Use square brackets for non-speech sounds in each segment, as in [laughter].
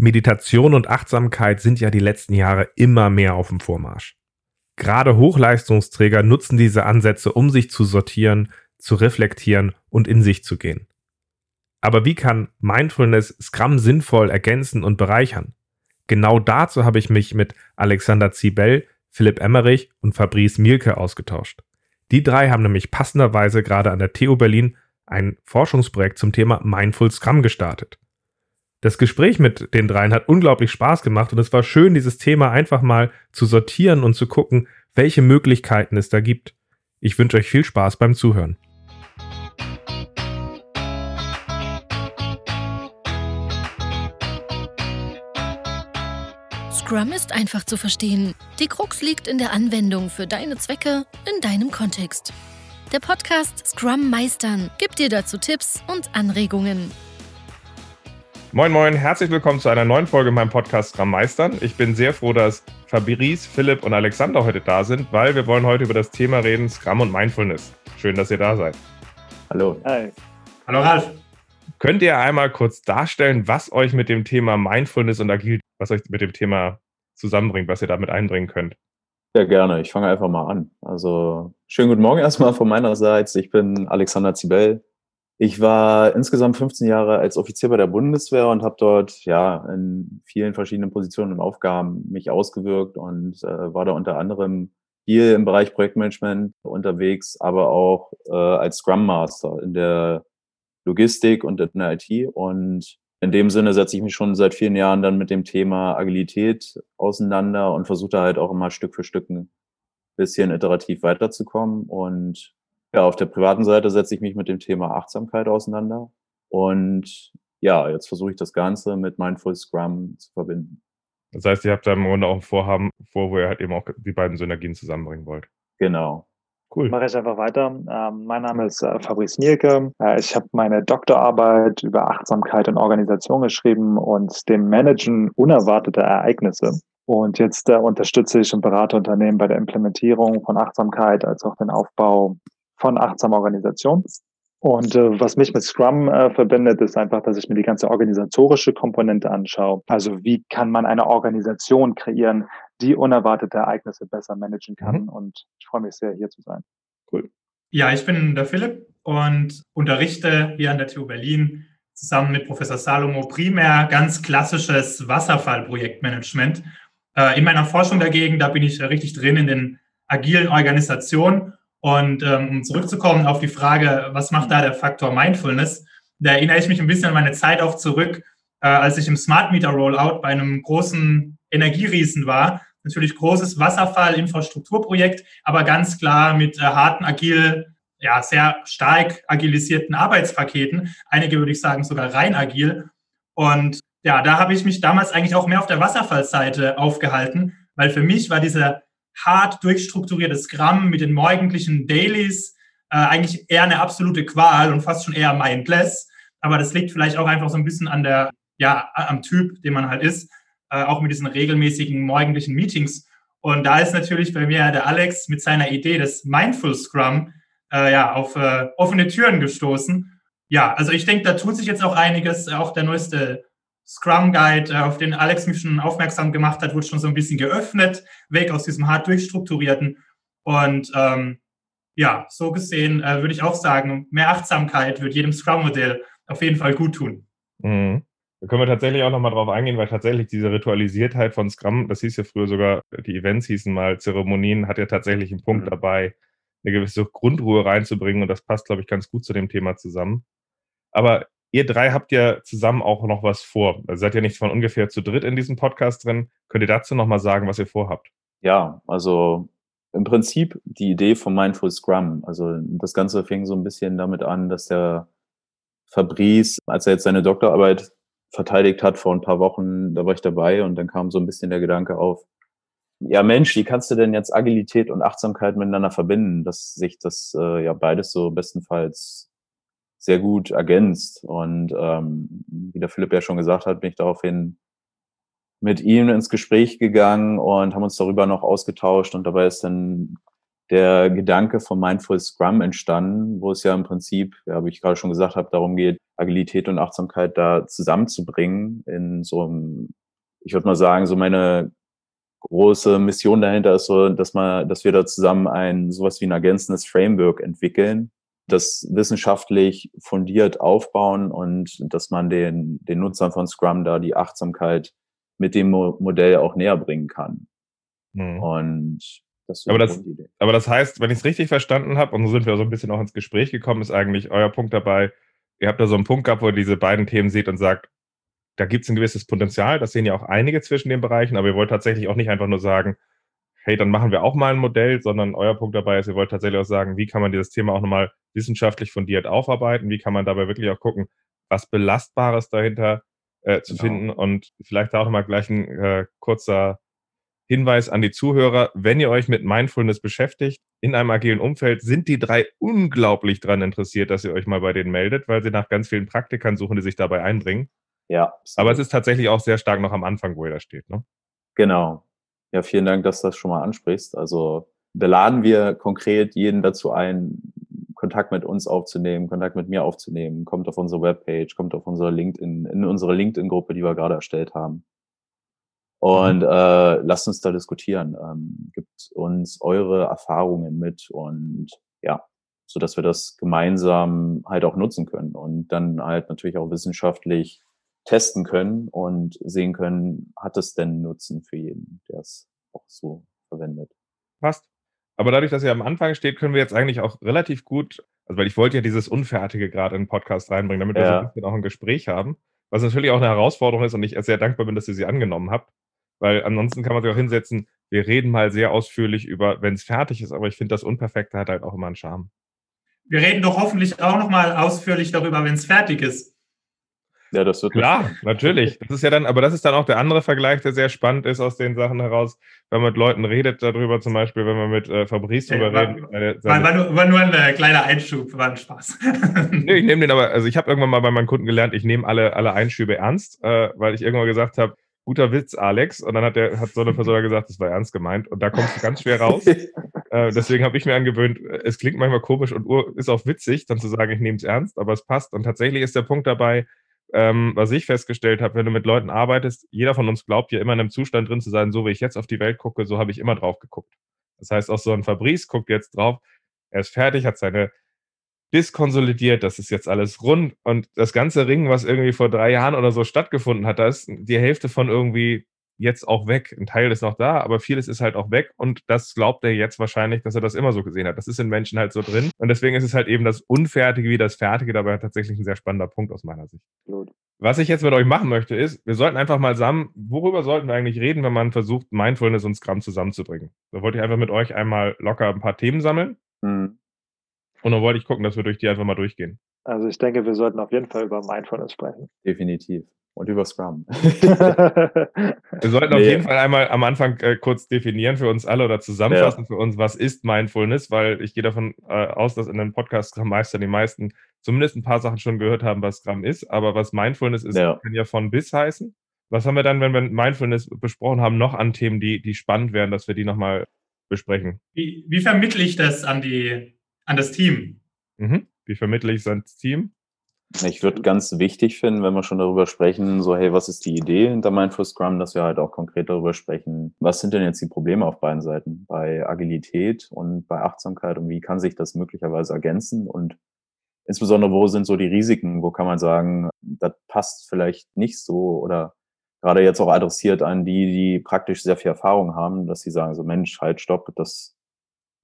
Meditation und Achtsamkeit sind ja die letzten Jahre immer mehr auf dem Vormarsch. Gerade Hochleistungsträger nutzen diese Ansätze, um sich zu sortieren, zu reflektieren und in sich zu gehen. Aber wie kann Mindfulness Scrum sinnvoll ergänzen und bereichern? Genau dazu habe ich mich mit Alexander Zibel, Philipp Emmerich und Fabrice Mielke ausgetauscht. Die drei haben nämlich passenderweise gerade an der TU Berlin ein Forschungsprojekt zum Thema Mindful Scrum gestartet. Das Gespräch mit den dreien hat unglaublich Spaß gemacht und es war schön, dieses Thema einfach mal zu sortieren und zu gucken, welche Möglichkeiten es da gibt. Ich wünsche euch viel Spaß beim Zuhören. Scrum ist einfach zu verstehen. Die Krux liegt in der Anwendung für deine Zwecke in deinem Kontext. Der Podcast Scrum Meistern gibt dir dazu Tipps und Anregungen. Moin Moin, herzlich willkommen zu einer neuen Folge in meinem Podcast Scrum Meistern. Ich bin sehr froh, dass Fabrice, Philipp und Alexander heute da sind, weil wir wollen heute über das Thema reden, Scrum und Mindfulness. Schön, dass ihr da seid. Hallo. Hi. Hallo Ralf. Könnt ihr einmal kurz darstellen, was euch mit dem Thema Mindfulness und Agil, was euch mit dem Thema zusammenbringt, was ihr damit einbringen könnt? Ja, gerne. Ich fange einfach mal an. Also, schönen guten Morgen erstmal von meiner Seite. Ich bin Alexander Zibel, ich war insgesamt 15 Jahre als Offizier bei der Bundeswehr und habe dort ja in vielen verschiedenen Positionen und Aufgaben mich ausgewirkt und äh, war da unter anderem hier im Bereich Projektmanagement unterwegs, aber auch äh, als Scrum Master in der Logistik und in der IT. Und in dem Sinne setze ich mich schon seit vielen Jahren dann mit dem Thema Agilität auseinander und versuche halt auch immer Stück für Stück ein bisschen iterativ weiterzukommen. Und ja, auf der privaten Seite setze ich mich mit dem Thema Achtsamkeit auseinander. Und ja, jetzt versuche ich das Ganze mit Mindful Scrum zu verbinden. Das heißt, ihr habt da im Grunde auch ein Vorhaben vor, wo ihr halt eben auch die beiden Synergien zusammenbringen wollt. Genau. Cool. Mache ich einfach weiter. Ähm, mein Name ist äh, Fabrice Mielke. Äh, ich habe meine Doktorarbeit über Achtsamkeit und Organisation geschrieben und dem Managen unerwarteter Ereignisse. Und jetzt äh, unterstütze ich und berate Unternehmen bei der Implementierung von Achtsamkeit als auch den Aufbau von achtsamer Organisation. Und äh, was mich mit Scrum äh, verbindet, ist einfach, dass ich mir die ganze organisatorische Komponente anschaue. Also wie kann man eine Organisation kreieren, die unerwartete Ereignisse besser managen kann. Mhm. Und ich freue mich sehr, hier zu sein. Cool. Ja, ich bin der Philipp und unterrichte hier an der TU Berlin zusammen mit Professor Salomo primär ganz klassisches Wasserfallprojektmanagement. Äh, in meiner Forschung dagegen, da bin ich richtig drin in den agilen Organisationen und ähm, um zurückzukommen auf die Frage, was macht da der Faktor Mindfulness, da erinnere ich mich ein bisschen an meine Zeit auch zurück, äh, als ich im Smart Meter Rollout bei einem großen Energieriesen war. Natürlich großes Wasserfall-Infrastrukturprojekt, aber ganz klar mit äh, harten, agil, ja, sehr stark agilisierten Arbeitspaketen. Einige würde ich sagen sogar rein agil. Und ja, da habe ich mich damals eigentlich auch mehr auf der Wasserfallseite aufgehalten, weil für mich war dieser hart durchstrukturiertes Scrum mit den morgendlichen Dailies äh, eigentlich eher eine absolute Qual und fast schon eher mindless. Aber das liegt vielleicht auch einfach so ein bisschen an der, ja, am Typ, den man halt ist, äh, auch mit diesen regelmäßigen morgendlichen Meetings. Und da ist natürlich bei mir der Alex mit seiner Idee des Mindful Scrum äh, ja, auf äh, offene Türen gestoßen. Ja, also ich denke, da tut sich jetzt auch einiges. Auch der neueste Scrum Guide, äh, auf den Alex mich schon aufmerksam gemacht hat, wurde schon so ein bisschen geöffnet, weg aus diesem hart durchstrukturierten. Und ähm, ja, so gesehen äh, würde ich auch sagen, mehr Achtsamkeit wird jedem Scrum-Modell auf jeden Fall gut tun. Mhm. Da können wir tatsächlich auch nochmal drauf eingehen, weil tatsächlich diese Ritualisiertheit von Scrum, das hieß ja früher sogar, die Events hießen mal Zeremonien, hat ja tatsächlich einen Punkt mhm. dabei, eine gewisse Grundruhe reinzubringen und das passt, glaube ich, ganz gut zu dem Thema zusammen. Aber Ihr drei habt ja zusammen auch noch was vor. Also seid ja nicht von ungefähr zu dritt in diesem Podcast drin. Könnt ihr dazu noch mal sagen, was ihr vorhabt? Ja, also im Prinzip die Idee vom Mindful Scrum. Also das Ganze fing so ein bisschen damit an, dass der Fabrice, als er jetzt seine Doktorarbeit verteidigt hat vor ein paar Wochen, da war ich dabei und dann kam so ein bisschen der Gedanke auf, ja Mensch, wie kannst du denn jetzt Agilität und Achtsamkeit miteinander verbinden, dass sich das äh, ja beides so bestenfalls sehr gut ergänzt. Und ähm, wie der Philipp ja schon gesagt hat, bin ich daraufhin mit ihm ins Gespräch gegangen und haben uns darüber noch ausgetauscht. Und dabei ist dann der Gedanke von Mindful Scrum entstanden, wo es ja im Prinzip, ja, wie ich gerade schon gesagt habe, darum geht, Agilität und Achtsamkeit da zusammenzubringen in so einem, ich würde mal sagen, so meine große Mission dahinter ist so, dass man, dass wir da zusammen ein sowas wie ein ergänzendes Framework entwickeln, das wissenschaftlich fundiert aufbauen und dass man den, den Nutzern von Scrum da die Achtsamkeit mit dem Mo Modell auch näher bringen kann. Mhm. Und das aber, das, aber das heißt, wenn ich es richtig verstanden habe, und so sind wir so ein bisschen auch ins Gespräch gekommen, ist eigentlich euer Punkt dabei, ihr habt da so einen Punkt gehabt, wo ihr diese beiden Themen seht und sagt, da gibt es ein gewisses Potenzial, das sehen ja auch einige zwischen den Bereichen, aber ihr wollt tatsächlich auch nicht einfach nur sagen, hey, dann machen wir auch mal ein Modell, sondern euer Punkt dabei ist, ihr wollt tatsächlich auch sagen, wie kann man dieses Thema auch nochmal wissenschaftlich fundiert aufarbeiten, wie kann man dabei wirklich auch gucken, was Belastbares dahinter äh, zu genau. finden und vielleicht auch nochmal gleich ein äh, kurzer Hinweis an die Zuhörer, wenn ihr euch mit Mindfulness beschäftigt in einem agilen Umfeld, sind die drei unglaublich daran interessiert, dass ihr euch mal bei denen meldet, weil sie nach ganz vielen Praktikern suchen, die sich dabei einbringen. Ja. Aber es ist tatsächlich auch sehr stark noch am Anfang, wo ihr da steht, ne? Genau. Ja, vielen Dank, dass du das schon mal ansprichst. Also da laden wir konkret jeden dazu ein, Kontakt mit uns aufzunehmen, Kontakt mit mir aufzunehmen. Kommt auf unsere Webpage, kommt auf unsere LinkedIn, in unsere LinkedIn-Gruppe, die wir gerade erstellt haben. Und mhm. äh, lasst uns da diskutieren. Ähm, gibt uns eure Erfahrungen mit und ja, so dass wir das gemeinsam halt auch nutzen können und dann halt natürlich auch wissenschaftlich testen können und sehen können, hat es denn Nutzen für jeden, der es auch so verwendet. Passt. Aber dadurch, dass ihr am Anfang steht, können wir jetzt eigentlich auch relativ gut, also weil ich wollte ja dieses Unfertige gerade in den Podcast reinbringen, damit wir so ein bisschen auch ein Gespräch haben, was natürlich auch eine Herausforderung ist und ich sehr dankbar bin, dass ihr sie angenommen habt, weil ansonsten kann man sich auch hinsetzen, wir reden mal sehr ausführlich über, wenn es fertig ist, aber ich finde, das Unperfekte hat halt auch immer einen Charme. Wir reden doch hoffentlich auch nochmal ausführlich darüber, wenn es fertig ist. Ja, das wird klar, natürlich. Das ist ja dann, aber das ist dann auch der andere Vergleich, der sehr spannend ist aus den Sachen heraus, wenn man mit Leuten redet darüber, zum Beispiel, wenn man mit äh, Fabrice drüber ja, redet. War, war, nur, war, nur, ein äh, kleiner Einschub, war ein Spaß. [laughs] nee, ich nehme den aber, also ich habe irgendwann mal bei meinen Kunden gelernt, ich nehme alle, alle Einschübe ernst, äh, weil ich irgendwann gesagt habe, guter Witz, Alex. Und dann hat der, hat so eine Person [laughs] gesagt, das war ernst gemeint. Und da kommst du ganz schwer raus. [laughs] äh, deswegen habe ich mir angewöhnt, es klingt manchmal komisch und ist auch witzig, dann zu sagen, ich nehme es ernst, aber es passt. Und tatsächlich ist der Punkt dabei, ähm, was ich festgestellt habe, wenn du mit Leuten arbeitest, jeder von uns glaubt ja immer in einem Zustand drin zu sein, so wie ich jetzt auf die Welt gucke, so habe ich immer drauf geguckt. Das heißt, auch so ein Fabrice guckt jetzt drauf, er ist fertig, hat seine diskonsolidiert, das ist jetzt alles rund und das ganze Ringen, was irgendwie vor drei Jahren oder so stattgefunden hat, da ist die Hälfte von irgendwie jetzt auch weg. Ein Teil ist noch da, aber vieles ist halt auch weg und das glaubt er jetzt wahrscheinlich, dass er das immer so gesehen hat. Das ist in Menschen halt so drin und deswegen ist es halt eben das Unfertige wie das Fertige dabei tatsächlich ein sehr spannender Punkt aus meiner Sicht. Gut. Was ich jetzt mit euch machen möchte, ist, wir sollten einfach mal zusammen, worüber sollten wir eigentlich reden, wenn man versucht, Mindfulness und Scrum zusammenzubringen? Da wollte ich einfach mit euch einmal locker ein paar Themen sammeln. Mhm. Und dann wollte ich gucken, dass wir durch die einfach mal durchgehen. Also ich denke, wir sollten auf jeden Fall über Mindfulness sprechen. Definitiv und über Scrum. [laughs] Wir sollten nee. auf jeden Fall einmal am Anfang äh, kurz definieren für uns alle oder zusammenfassen ja. für uns, was ist Mindfulness, weil ich gehe davon äh, aus, dass in dem Podcast Scrum Meister die meisten zumindest ein paar Sachen schon gehört haben, was Scrum ist, aber was Mindfulness ist, ja. kann ja von bis heißen. Was haben wir dann, wenn wir Mindfulness besprochen haben, noch an Themen, die, die spannend wären, dass wir die nochmal besprechen? Wie, wie vermittle ich das an, die, an das Team? Mhm. Wie vermittle ich es ans Team? Ich würde ganz wichtig finden, wenn wir schon darüber sprechen, so, hey, was ist die Idee hinter Mindful Scrum, dass wir halt auch konkret darüber sprechen, was sind denn jetzt die Probleme auf beiden Seiten? Bei Agilität und bei Achtsamkeit und wie kann sich das möglicherweise ergänzen? Und insbesondere, wo sind so die Risiken, wo kann man sagen, das passt vielleicht nicht so oder gerade jetzt auch adressiert an die, die praktisch sehr viel Erfahrung haben, dass sie sagen, so Mensch, halt, stopp, das,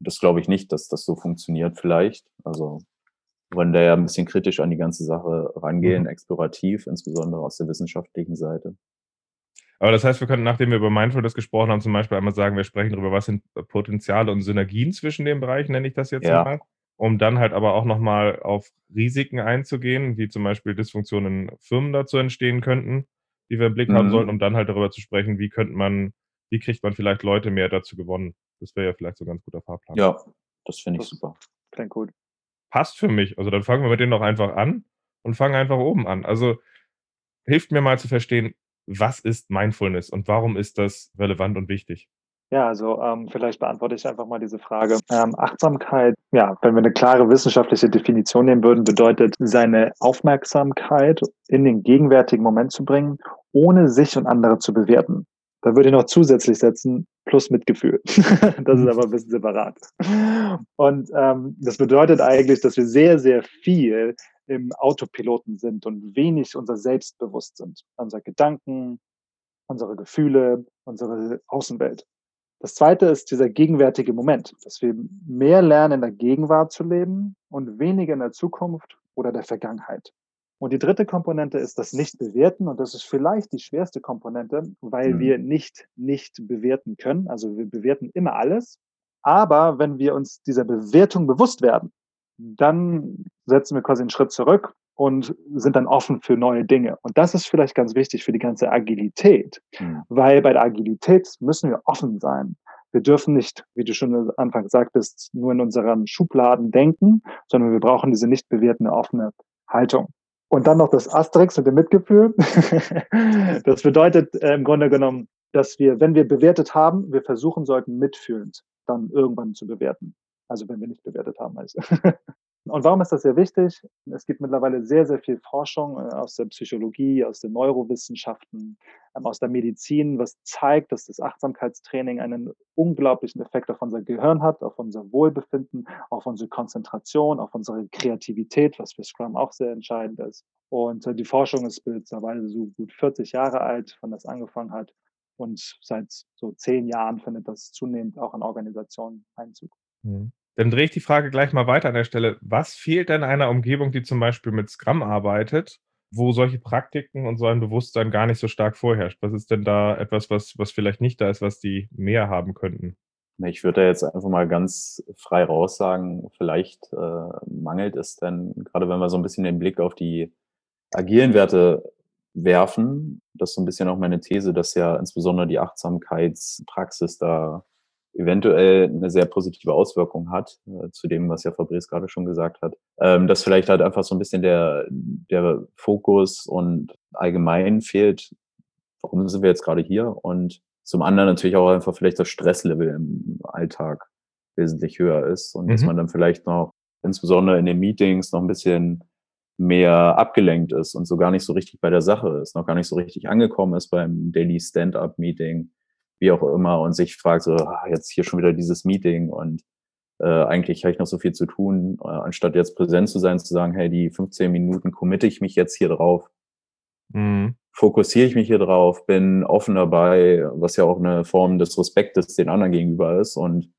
das glaube ich nicht, dass das so funktioniert vielleicht. Also wollen da ja ein bisschen kritisch an die ganze Sache rangehen, mhm. explorativ, insbesondere aus der wissenschaftlichen Seite. Aber das heißt, wir könnten, nachdem wir über Mindfulness gesprochen haben, zum Beispiel einmal sagen, wir sprechen darüber, was sind Potenziale und Synergien zwischen den Bereichen, nenne ich das jetzt ja. mal, um dann halt aber auch nochmal auf Risiken einzugehen, wie zum Beispiel Dysfunktionen in Firmen dazu entstehen könnten, die wir im Blick mhm. haben sollten, um dann halt darüber zu sprechen, wie könnte man, wie kriegt man vielleicht Leute mehr dazu gewonnen. Das wäre ja vielleicht so ein ganz guter Fahrplan. Ja, das finde ich super. Klingt gut passt für mich. Also dann fangen wir mit denen doch einfach an und fangen einfach oben an. Also hilft mir mal zu verstehen, was ist Mindfulness und warum ist das relevant und wichtig? Ja, also ähm, vielleicht beantworte ich einfach mal diese Frage. Ähm, Achtsamkeit, ja, wenn wir eine klare wissenschaftliche Definition nehmen würden, bedeutet, seine Aufmerksamkeit in den gegenwärtigen Moment zu bringen, ohne sich und andere zu bewerten. Da würde ich noch zusätzlich setzen, plus Mitgefühl. [laughs] das ist mhm. aber ein bisschen separat. Und ähm, das bedeutet eigentlich, dass wir sehr, sehr viel im Autopiloten sind und wenig unser Selbstbewusst sind. Unsere Gedanken, unsere Gefühle, unsere Außenwelt. Das zweite ist dieser gegenwärtige Moment, dass wir mehr lernen, in der Gegenwart zu leben und weniger in der Zukunft oder der Vergangenheit. Und die dritte Komponente ist das Nicht-Bewerten. Und das ist vielleicht die schwerste Komponente, weil mhm. wir nicht nicht bewerten können. Also wir bewerten immer alles. Aber wenn wir uns dieser Bewertung bewusst werden, dann setzen wir quasi einen Schritt zurück und sind dann offen für neue Dinge. Und das ist vielleicht ganz wichtig für die ganze Agilität, mhm. weil bei der Agilität müssen wir offen sein. Wir dürfen nicht, wie du schon am Anfang sagtest, nur in unseren Schubladen denken, sondern wir brauchen diese nicht bewertende offene Haltung. Und dann noch das Asterix mit dem Mitgefühl. [laughs] das bedeutet äh, im Grunde genommen, dass wir, wenn wir bewertet haben, wir versuchen sollten, mitfühlend dann irgendwann zu bewerten. Also wenn wir nicht bewertet haben. Also. [laughs] Und warum ist das sehr wichtig? Es gibt mittlerweile sehr, sehr viel Forschung äh, aus der Psychologie, aus den Neurowissenschaften, ähm, aus der Medizin, was zeigt, dass das Achtsamkeitstraining einen unglaublichen Effekt auf unser Gehirn hat, auf unser Wohlbefinden, auf unsere Konzentration, auf unsere Kreativität, was für Scrum auch sehr entscheidend ist. Und äh, die Forschung ist mittlerweile so gut 40 Jahre alt, wann das angefangen hat. Und seit so zehn Jahren findet das zunehmend auch in Organisationen Einzug. Mhm. Dann drehe ich die Frage gleich mal weiter an der Stelle. Was fehlt denn einer Umgebung, die zum Beispiel mit Scrum arbeitet, wo solche Praktiken und so ein Bewusstsein gar nicht so stark vorherrscht? Was ist denn da etwas, was, was vielleicht nicht da ist, was die mehr haben könnten? Ich würde jetzt einfach mal ganz frei raus sagen, vielleicht äh, mangelt es denn, gerade wenn wir so ein bisschen den Blick auf die agilen Werte werfen, das ist so ein bisschen auch meine These, dass ja insbesondere die Achtsamkeitspraxis da eventuell eine sehr positive Auswirkung hat, äh, zu dem, was ja Fabrice gerade schon gesagt hat. Ähm, dass vielleicht halt einfach so ein bisschen der, der Fokus und allgemein fehlt, warum sind wir jetzt gerade hier? Und zum anderen natürlich auch einfach vielleicht das Stresslevel im Alltag wesentlich höher ist und mhm. dass man dann vielleicht noch insbesondere in den Meetings noch ein bisschen mehr abgelenkt ist und so gar nicht so richtig bei der Sache ist, noch gar nicht so richtig angekommen ist beim Daily Stand-up-Meeting wie auch immer, und sich fragt so, ah, jetzt hier schon wieder dieses Meeting und äh, eigentlich habe ich noch so viel zu tun, äh, anstatt jetzt präsent zu sein, zu sagen, hey, die 15 Minuten committe ich mich jetzt hier drauf, mhm. fokussiere ich mich hier drauf, bin offen dabei, was ja auch eine Form des Respektes den anderen gegenüber ist und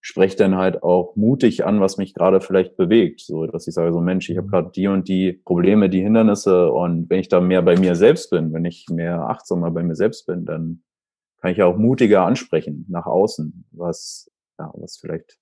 spreche dann halt auch mutig an, was mich gerade vielleicht bewegt, so dass ich sage so Mensch, ich habe mhm. gerade die und die Probleme, die Hindernisse und wenn ich da mehr bei mir selbst bin, wenn ich mehr achtsamer bei mir selbst bin, dann kann ich ja auch mutiger ansprechen nach außen, was, ja, was vielleicht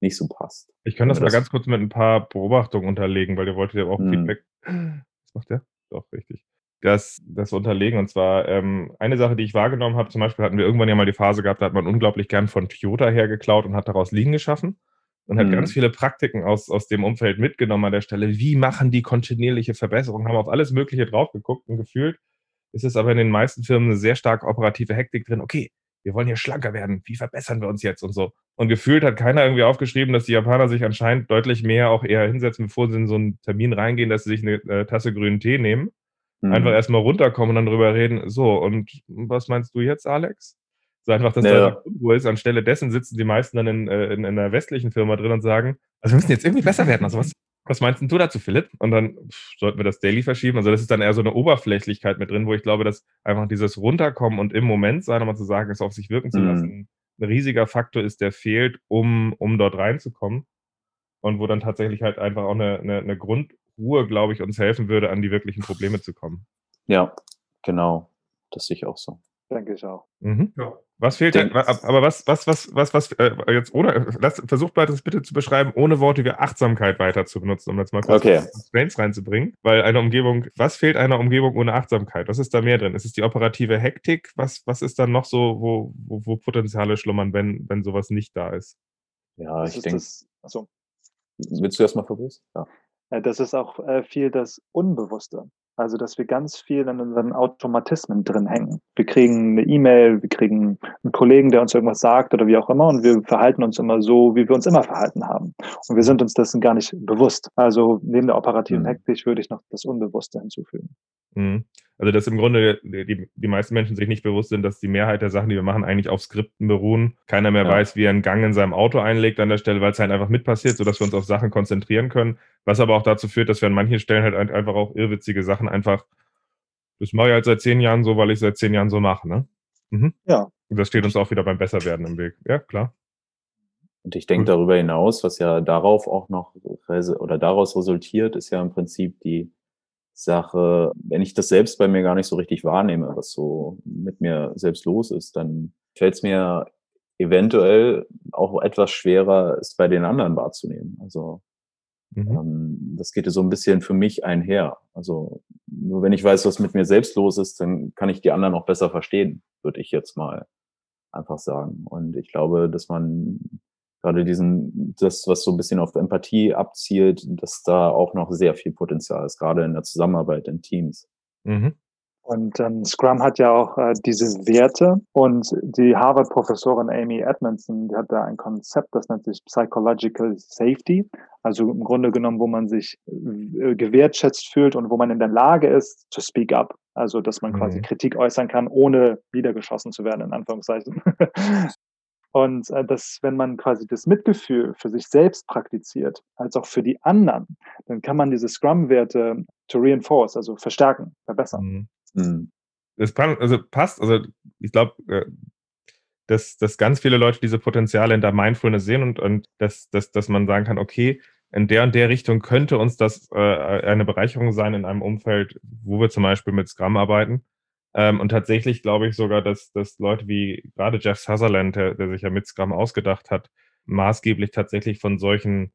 nicht so passt. Ich kann das, das mal ganz kurz mit ein paar Beobachtungen unterlegen, weil ihr wolltet ja auch hm. Feedback. Was macht der? Doch, richtig. Das, das unterlegen. Und zwar ähm, eine Sache, die ich wahrgenommen habe, zum Beispiel hatten wir irgendwann ja mal die Phase gehabt, da hat man unglaublich gern von Toyota hergeklaut und hat daraus Liegen geschaffen und hat mhm. ganz viele Praktiken aus, aus dem Umfeld mitgenommen an der Stelle. Wie machen die kontinuierliche Verbesserung? Haben auf alles Mögliche drauf geguckt und gefühlt ist es aber in den meisten Firmen eine sehr stark operative Hektik drin. Okay, wir wollen hier schlanker werden. Wie verbessern wir uns jetzt und so? Und gefühlt hat keiner irgendwie aufgeschrieben, dass die Japaner sich anscheinend deutlich mehr auch eher hinsetzen, bevor sie in so einen Termin reingehen, dass sie sich eine äh, Tasse grünen Tee nehmen. Mhm. Einfach erstmal runterkommen und dann drüber reden. So, und was meinst du jetzt, Alex? So einfach, dass ja. da Unruhe ist. Anstelle dessen sitzen die meisten dann in, äh, in, in einer westlichen Firma drin und sagen, also wir müssen jetzt irgendwie besser werden. Also was, was meinst du dazu, Philipp? Und dann pff, sollten wir das Daily verschieben. Also das ist dann eher so eine Oberflächlichkeit mit drin, wo ich glaube, dass einfach dieses Runterkommen und im Moment sein, mal zu sagen, es auf sich wirken zu mhm. lassen, mhm. ein riesiger Faktor ist, der fehlt, um, um dort reinzukommen. Und wo dann tatsächlich halt einfach auch eine, eine, eine Grundruhe, glaube ich, uns helfen würde, an die wirklichen Probleme zu kommen. Ja, genau. Das sehe ich auch so. Denke ich auch. Mhm. Ja. Was fehlt denn? Aber was, was, was, was, was, äh, jetzt ohne, lass, versucht mal das bitte zu beschreiben, ohne Worte wie Achtsamkeit weiter zu benutzen, um jetzt mal kurz okay. Strains reinzubringen. Weil eine Umgebung, was fehlt einer Umgebung ohne Achtsamkeit? Was ist da mehr drin? Ist es die operative Hektik? Was, was ist dann noch so, wo, wo, wo Potenziale schlummern, wenn, wenn sowas nicht da ist? Ja, das ich denke. Achso. Willst du erstmal Fabrice? Ja. Äh, das ist auch äh, viel das Unbewusste. Also, dass wir ganz viel in unseren Automatismen drin hängen. Wir kriegen eine E-Mail, wir kriegen einen Kollegen, der uns irgendwas sagt oder wie auch immer und wir verhalten uns immer so, wie wir uns immer verhalten haben. Und wir sind uns dessen gar nicht bewusst. Also neben der operativen mhm. Hektik würde ich noch das Unbewusste hinzufügen. Mhm. Also, dass im Grunde die, die meisten Menschen sich nicht bewusst sind, dass die Mehrheit der Sachen, die wir machen, eigentlich auf Skripten beruhen. Keiner mehr ja. weiß, wie er einen Gang in seinem Auto einlegt an der Stelle, weil es halt einfach mit passiert, sodass wir uns auf Sachen konzentrieren können. Was aber auch dazu führt, dass wir an manchen Stellen halt einfach auch irrwitzige Sachen einfach, das mache ich halt seit zehn Jahren so, weil ich seit zehn Jahren so mache, ne? Mhm. Ja. Und das steht uns auch wieder beim Besserwerden im Weg. Ja, klar. Und ich denke darüber hinaus, was ja darauf auch noch oder daraus resultiert, ist ja im Prinzip die Sache, wenn ich das selbst bei mir gar nicht so richtig wahrnehme, was so mit mir selbst los ist, dann fällt es mir eventuell auch etwas schwerer, es bei den anderen wahrzunehmen. Also mhm. ähm, das geht ja so ein bisschen für mich einher. Also nur wenn ich weiß, was mit mir selbst los ist, dann kann ich die anderen auch besser verstehen, würde ich jetzt mal einfach sagen. Und ich glaube, dass man gerade diesen, das, was so ein bisschen auf Empathie abzielt, dass da auch noch sehr viel Potenzial ist, gerade in der Zusammenarbeit in Teams. Mhm. Und ähm, Scrum hat ja auch äh, diese Werte und die Harvard-Professorin Amy Edmondson, die hat da ein Konzept, das nennt sich Psychological Safety. Also im Grunde genommen, wo man sich äh, gewertschätzt fühlt und wo man in der Lage ist, to speak up. Also, dass man mhm. quasi Kritik äußern kann, ohne niedergeschossen zu werden, in Anführungszeichen. [laughs] Und äh, dass, wenn man quasi das Mitgefühl für sich selbst praktiziert, als auch für die anderen, dann kann man diese Scrum-Werte to reinforce, also verstärken, verbessern. Mhm. Mhm. Das also passt, also ich glaube, äh, dass, dass ganz viele Leute diese Potenziale in der Mindfulness sehen und, und dass, dass, dass man sagen kann, okay, in der und der Richtung könnte uns das äh, eine Bereicherung sein in einem Umfeld, wo wir zum Beispiel mit Scrum arbeiten. Ähm, und tatsächlich glaube ich sogar, dass, dass Leute wie gerade Jeff Sutherland, der, der sich ja mit Scrum ausgedacht hat, maßgeblich tatsächlich von solchen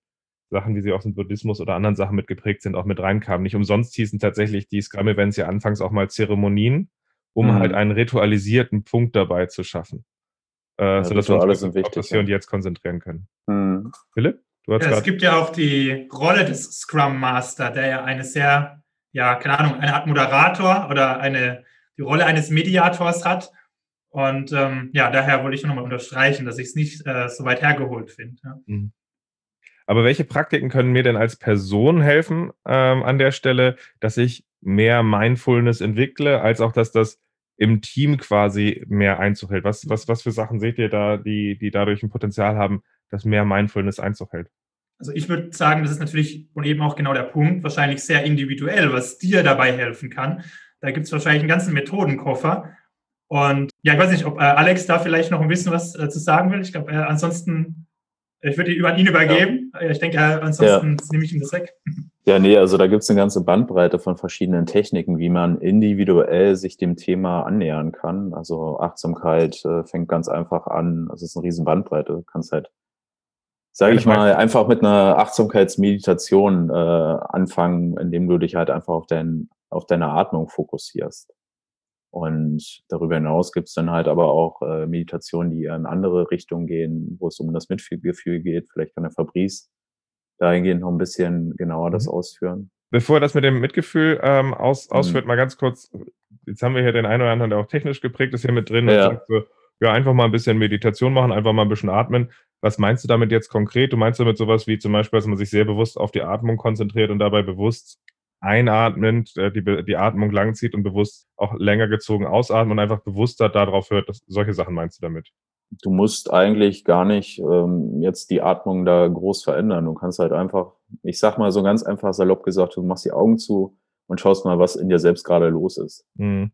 Sachen, wie sie aus dem Buddhismus oder anderen Sachen mitgeprägt sind, auch mit reinkamen. Nicht umsonst hießen tatsächlich die Scrum-Events ja anfangs auch mal Zeremonien, um mhm. halt einen ritualisierten Punkt dabei zu schaffen. Äh, ja, sodass wir uns auf das Hier und Jetzt konzentrieren können. Mhm. Philipp? Du hast ja, es gibt ja auch die Rolle des Scrum Master, der ja eine sehr, ja, keine Ahnung, eine Art Moderator oder eine die Rolle eines Mediators hat. Und ähm, ja, daher wollte ich nochmal unterstreichen, dass ich es nicht äh, so weit hergeholt finde. Ja. Mhm. Aber welche Praktiken können mir denn als Person helfen ähm, an der Stelle, dass ich mehr Mindfulness entwickle, als auch, dass das im Team quasi mehr Einzug hält? Was, was, was für Sachen seht ihr da, die, die dadurch ein Potenzial haben, dass mehr Mindfulness Einzug hält? Also ich würde sagen, das ist natürlich und eben auch genau der Punkt, wahrscheinlich sehr individuell, was dir dabei helfen kann. Da gibt es wahrscheinlich einen ganzen Methodenkoffer. Und ja, ich weiß nicht, ob äh, Alex da vielleicht noch ein bisschen was äh, zu sagen will. Ich glaube, äh, ansonsten, ich würde über ihn übergeben. Ja. Ich denke, ansonsten ja. nehme ich ihm das weg. Ja, nee, also da gibt es eine ganze Bandbreite von verschiedenen Techniken, wie man individuell sich dem Thema annähern kann. Also Achtsamkeit äh, fängt ganz einfach an. Also es ist eine riesen Bandbreite. Du kannst halt sage ich mal, einfach mit einer Achtsamkeitsmeditation äh, anfangen, indem du dich halt einfach auf, dein, auf deine Atmung fokussierst. Und darüber hinaus gibt's dann halt aber auch äh, Meditationen, die in andere Richtungen gehen, wo es um das Mitgefühl geht. Vielleicht kann der Fabrice dahingehend noch ein bisschen genauer das mhm. ausführen. Bevor er das mit dem Mitgefühl ähm, aus, mhm. ausführt, mhm. mal ganz kurz, jetzt haben wir hier den einen oder anderen, der auch technisch geprägt ist, hier mit drin. Ja. Und sagt so, ja, einfach mal ein bisschen Meditation machen, einfach mal ein bisschen atmen. Was meinst du damit jetzt konkret? Du meinst damit sowas wie zum Beispiel, dass man sich sehr bewusst auf die Atmung konzentriert und dabei bewusst einatmend äh, die, die Atmung langzieht und bewusst auch länger gezogen ausatmen und einfach bewusster darauf hört. Dass, solche Sachen meinst du damit? Du musst eigentlich gar nicht ähm, jetzt die Atmung da groß verändern. Du kannst halt einfach, ich sag mal so ganz einfach salopp gesagt, du machst die Augen zu und schaust mal, was in dir selbst gerade los ist. Mhm.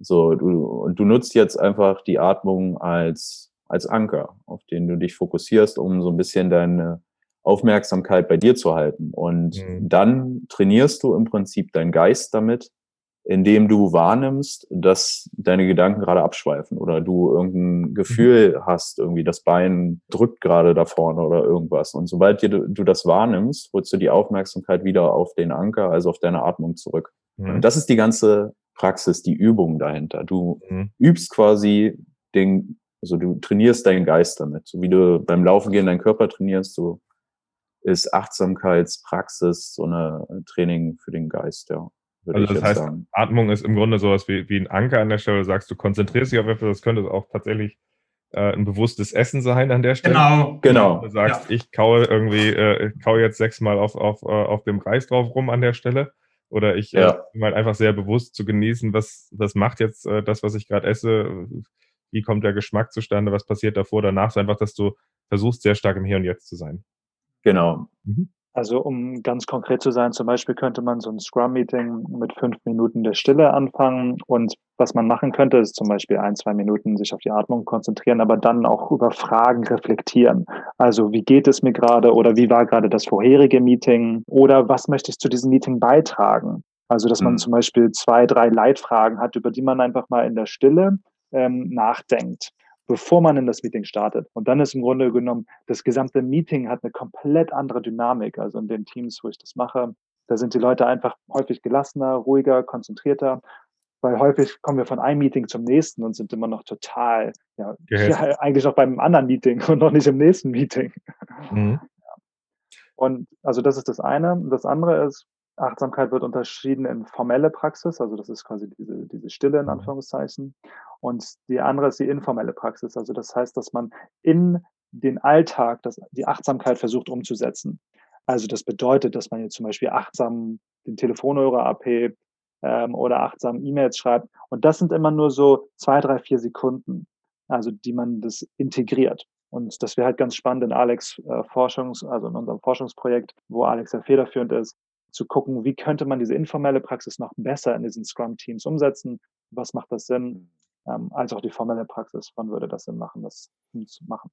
So, du, und du nutzt jetzt einfach die Atmung als, als Anker, auf den du dich fokussierst, um so ein bisschen deine Aufmerksamkeit bei dir zu halten. Und mhm. dann trainierst du im Prinzip deinen Geist damit, indem du wahrnimmst, dass deine Gedanken gerade abschweifen oder du irgendein Gefühl mhm. hast, irgendwie das Bein drückt gerade da vorne oder irgendwas. Und sobald du, du das wahrnimmst, holst du die Aufmerksamkeit wieder auf den Anker, also auf deine Atmung zurück. Mhm. Und das ist die ganze Praxis, die Übung dahinter. Du mhm. übst quasi den, also du trainierst deinen Geist damit. So wie du beim Laufen gehen deinen Körper trainierst, so ist Achtsamkeitspraxis so eine Training für den Geist, ja. Also das heißt, sagen. Atmung ist im Grunde sowas wie, wie ein Anker an der Stelle. Du sagst, du konzentrierst dich auf etwas, das könnte auch tatsächlich äh, ein bewusstes Essen sein an der Stelle. Genau. Genau. Du sagst, ja. ich kaue irgendwie, äh, ich kaue jetzt sechsmal auf, auf, äh, auf dem Reis drauf rum an der Stelle. Oder ich äh, ja. äh, bin halt einfach sehr bewusst zu genießen, was, was macht jetzt äh, das, was ich gerade esse, wie kommt der Geschmack zustande, was passiert davor, danach, so einfach, dass du versuchst, sehr stark im Hier und Jetzt zu sein. Genau. Mhm. Also um ganz konkret zu sein, zum Beispiel könnte man so ein Scrum-Meeting mit fünf Minuten der Stille anfangen und was man machen könnte, ist zum Beispiel ein, zwei Minuten sich auf die Atmung konzentrieren, aber dann auch über Fragen reflektieren. Also wie geht es mir gerade oder wie war gerade das vorherige Meeting oder was möchte ich zu diesem Meeting beitragen? Also dass man mhm. zum Beispiel zwei, drei Leitfragen hat, über die man einfach mal in der Stille ähm, nachdenkt bevor man in das Meeting startet. Und dann ist im Grunde genommen, das gesamte Meeting hat eine komplett andere Dynamik. Also in den Teams, wo ich das mache, da sind die Leute einfach häufig gelassener, ruhiger, konzentrierter. Weil häufig kommen wir von einem Meeting zum nächsten und sind immer noch total, ja, ja eigentlich noch beim anderen Meeting [laughs] und noch nicht im nächsten Meeting. Mhm. Und also das ist das eine. Das andere ist, Achtsamkeit wird unterschieden in formelle Praxis, also das ist quasi diese, diese Stille in mhm. Anführungszeichen. Und die andere ist die informelle Praxis, also das heißt, dass man in den Alltag das, die Achtsamkeit versucht umzusetzen. Also das bedeutet, dass man jetzt zum Beispiel achtsam den Telefonhörer abhebt ähm, oder achtsam E-Mails schreibt. Und das sind immer nur so zwei, drei, vier Sekunden, also die man das integriert. Und das wäre halt ganz spannend in Alex äh, Forschungs, also in unserem Forschungsprojekt, wo Alex ja federführend ist, zu gucken, wie könnte man diese informelle Praxis noch besser in diesen Scrum-Teams umsetzen, was macht das Sinn, ähm, als auch die formelle Praxis, wann würde das Sinn machen, das zu machen.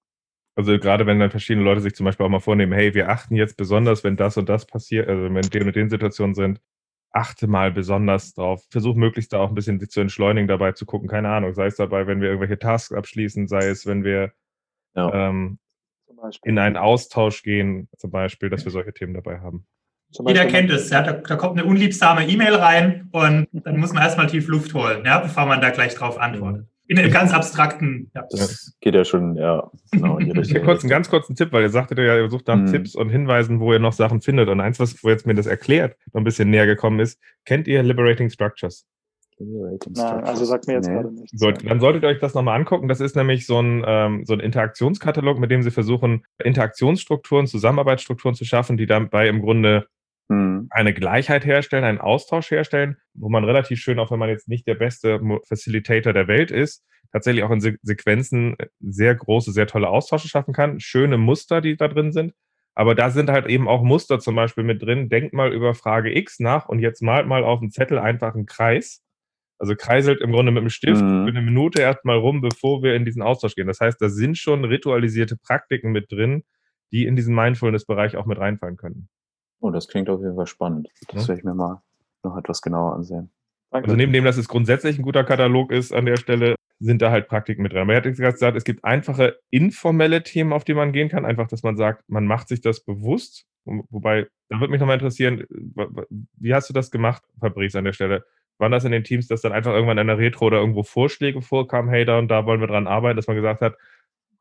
Also gerade wenn dann verschiedene Leute sich zum Beispiel auch mal vornehmen, hey, wir achten jetzt besonders, wenn das und das passiert, also wenn die und den Situationen sind, achte mal besonders drauf. Versuch möglichst da auch ein bisschen zu entschleunigen, dabei zu gucken, keine Ahnung, sei es dabei, wenn wir irgendwelche Tasks abschließen, sei es, wenn wir ja. ähm, in einen Austausch gehen, zum Beispiel, dass wir solche Themen dabei haben. Jeder kennt es, ja, da, da, kommt eine unliebsame E-Mail rein und dann muss man erstmal tief Luft holen, ja, bevor man da gleich drauf antwortet. In einem ganz abstrakten. Ja. Das geht ja schon, ja. Genau, in kurz, einen ganz kurzen Tipp, weil ihr sagtet ja, ihr sucht nach mhm. Tipps und Hinweisen, wo ihr noch Sachen findet. Und eins, was wo jetzt mir das erklärt, noch ein bisschen näher gekommen ist, kennt ihr Liberating Structures? Nein, also sagt mir jetzt nee. gerade nichts. So, dann solltet ihr euch das nochmal angucken. Das ist nämlich so ein, ähm, so ein Interaktionskatalog, mit dem sie versuchen, Interaktionsstrukturen, Zusammenarbeitsstrukturen zu schaffen, die dabei im Grunde mhm. eine Gleichheit herstellen, einen Austausch herstellen, wo man relativ schön, auch wenn man jetzt nicht der beste Facilitator der Welt ist, tatsächlich auch in Se Sequenzen äh, sehr große, sehr tolle Austausche schaffen kann. Schöne Muster, die da drin sind. Aber da sind halt eben auch Muster zum Beispiel mit drin. Denkt mal über Frage X nach und jetzt malt mal auf dem Zettel einfach einen Kreis. Also kreiselt im Grunde mit dem Stift mhm. für eine Minute erstmal rum, bevor wir in diesen Austausch gehen. Das heißt, da sind schon ritualisierte Praktiken mit drin, die in diesen Mindfulness-Bereich auch mit reinfallen können. Oh, das klingt auf jeden Fall spannend. Das ja. werde ich mir mal noch etwas genauer ansehen. Also neben dem, dass es grundsätzlich ein guter Katalog ist an der Stelle, sind da halt Praktiken mit drin. Aber er hat jetzt gesagt, es gibt einfache informelle Themen, auf die man gehen kann. Einfach, dass man sagt, man macht sich das bewusst. Wobei, da würde mich nochmal interessieren, wie hast du das gemacht, Fabrice, an der Stelle? Waren das in den Teams, dass dann einfach irgendwann in der Retro oder irgendwo Vorschläge vorkamen, hey, da und da wollen wir dran arbeiten, dass man gesagt hat,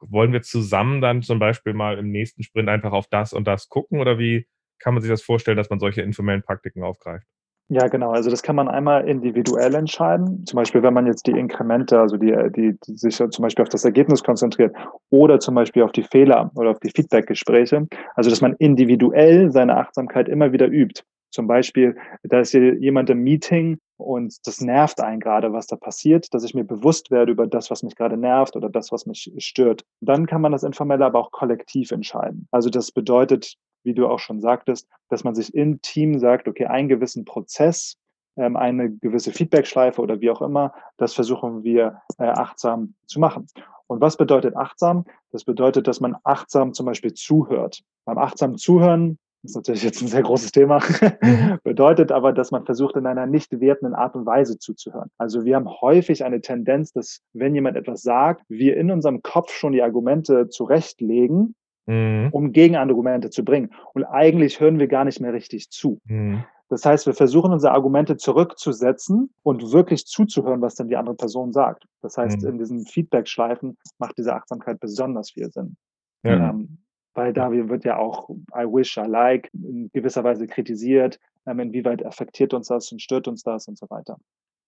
wollen wir zusammen dann zum Beispiel mal im nächsten Sprint einfach auf das und das gucken? Oder wie, kann man sich das vorstellen, dass man solche informellen Praktiken aufgreift? Ja, genau. Also das kann man einmal individuell entscheiden. Zum Beispiel, wenn man jetzt die Inkremente, also die, die, die sich zum Beispiel auf das Ergebnis konzentriert oder zum Beispiel auf die Fehler oder auf die Feedbackgespräche. Also, dass man individuell seine Achtsamkeit immer wieder übt. Zum Beispiel, da ist hier jemand im Meeting und das nervt einen gerade, was da passiert, dass ich mir bewusst werde über das, was mich gerade nervt oder das, was mich stört. Dann kann man das informell aber auch kollektiv entscheiden. Also das bedeutet, wie du auch schon sagtest, dass man sich im Team sagt, okay, einen gewissen Prozess, ähm, eine gewisse Feedbackschleife oder wie auch immer, das versuchen wir äh, achtsam zu machen. Und was bedeutet achtsam? Das bedeutet, dass man achtsam zum Beispiel zuhört. Beim achtsam Zuhören ist natürlich jetzt ein sehr großes Thema, mhm. [laughs] bedeutet aber, dass man versucht, in einer nicht wertenden Art und Weise zuzuhören. Also wir haben häufig eine Tendenz, dass wenn jemand etwas sagt, wir in unserem Kopf schon die Argumente zurechtlegen mhm. um Gegenargumente zu bringen. Und eigentlich hören wir gar nicht mehr richtig zu. Mhm. Das heißt, wir versuchen unsere Argumente zurückzusetzen und wirklich zuzuhören, was dann die andere Person sagt. Das heißt, mhm. in diesen Feedback-Schleifen macht diese Achtsamkeit besonders viel Sinn. Ja. Ähm, weil da wird ja auch I wish, I like in gewisser Weise kritisiert. ähm, inwieweit affektiert uns das und stört uns das und so weiter.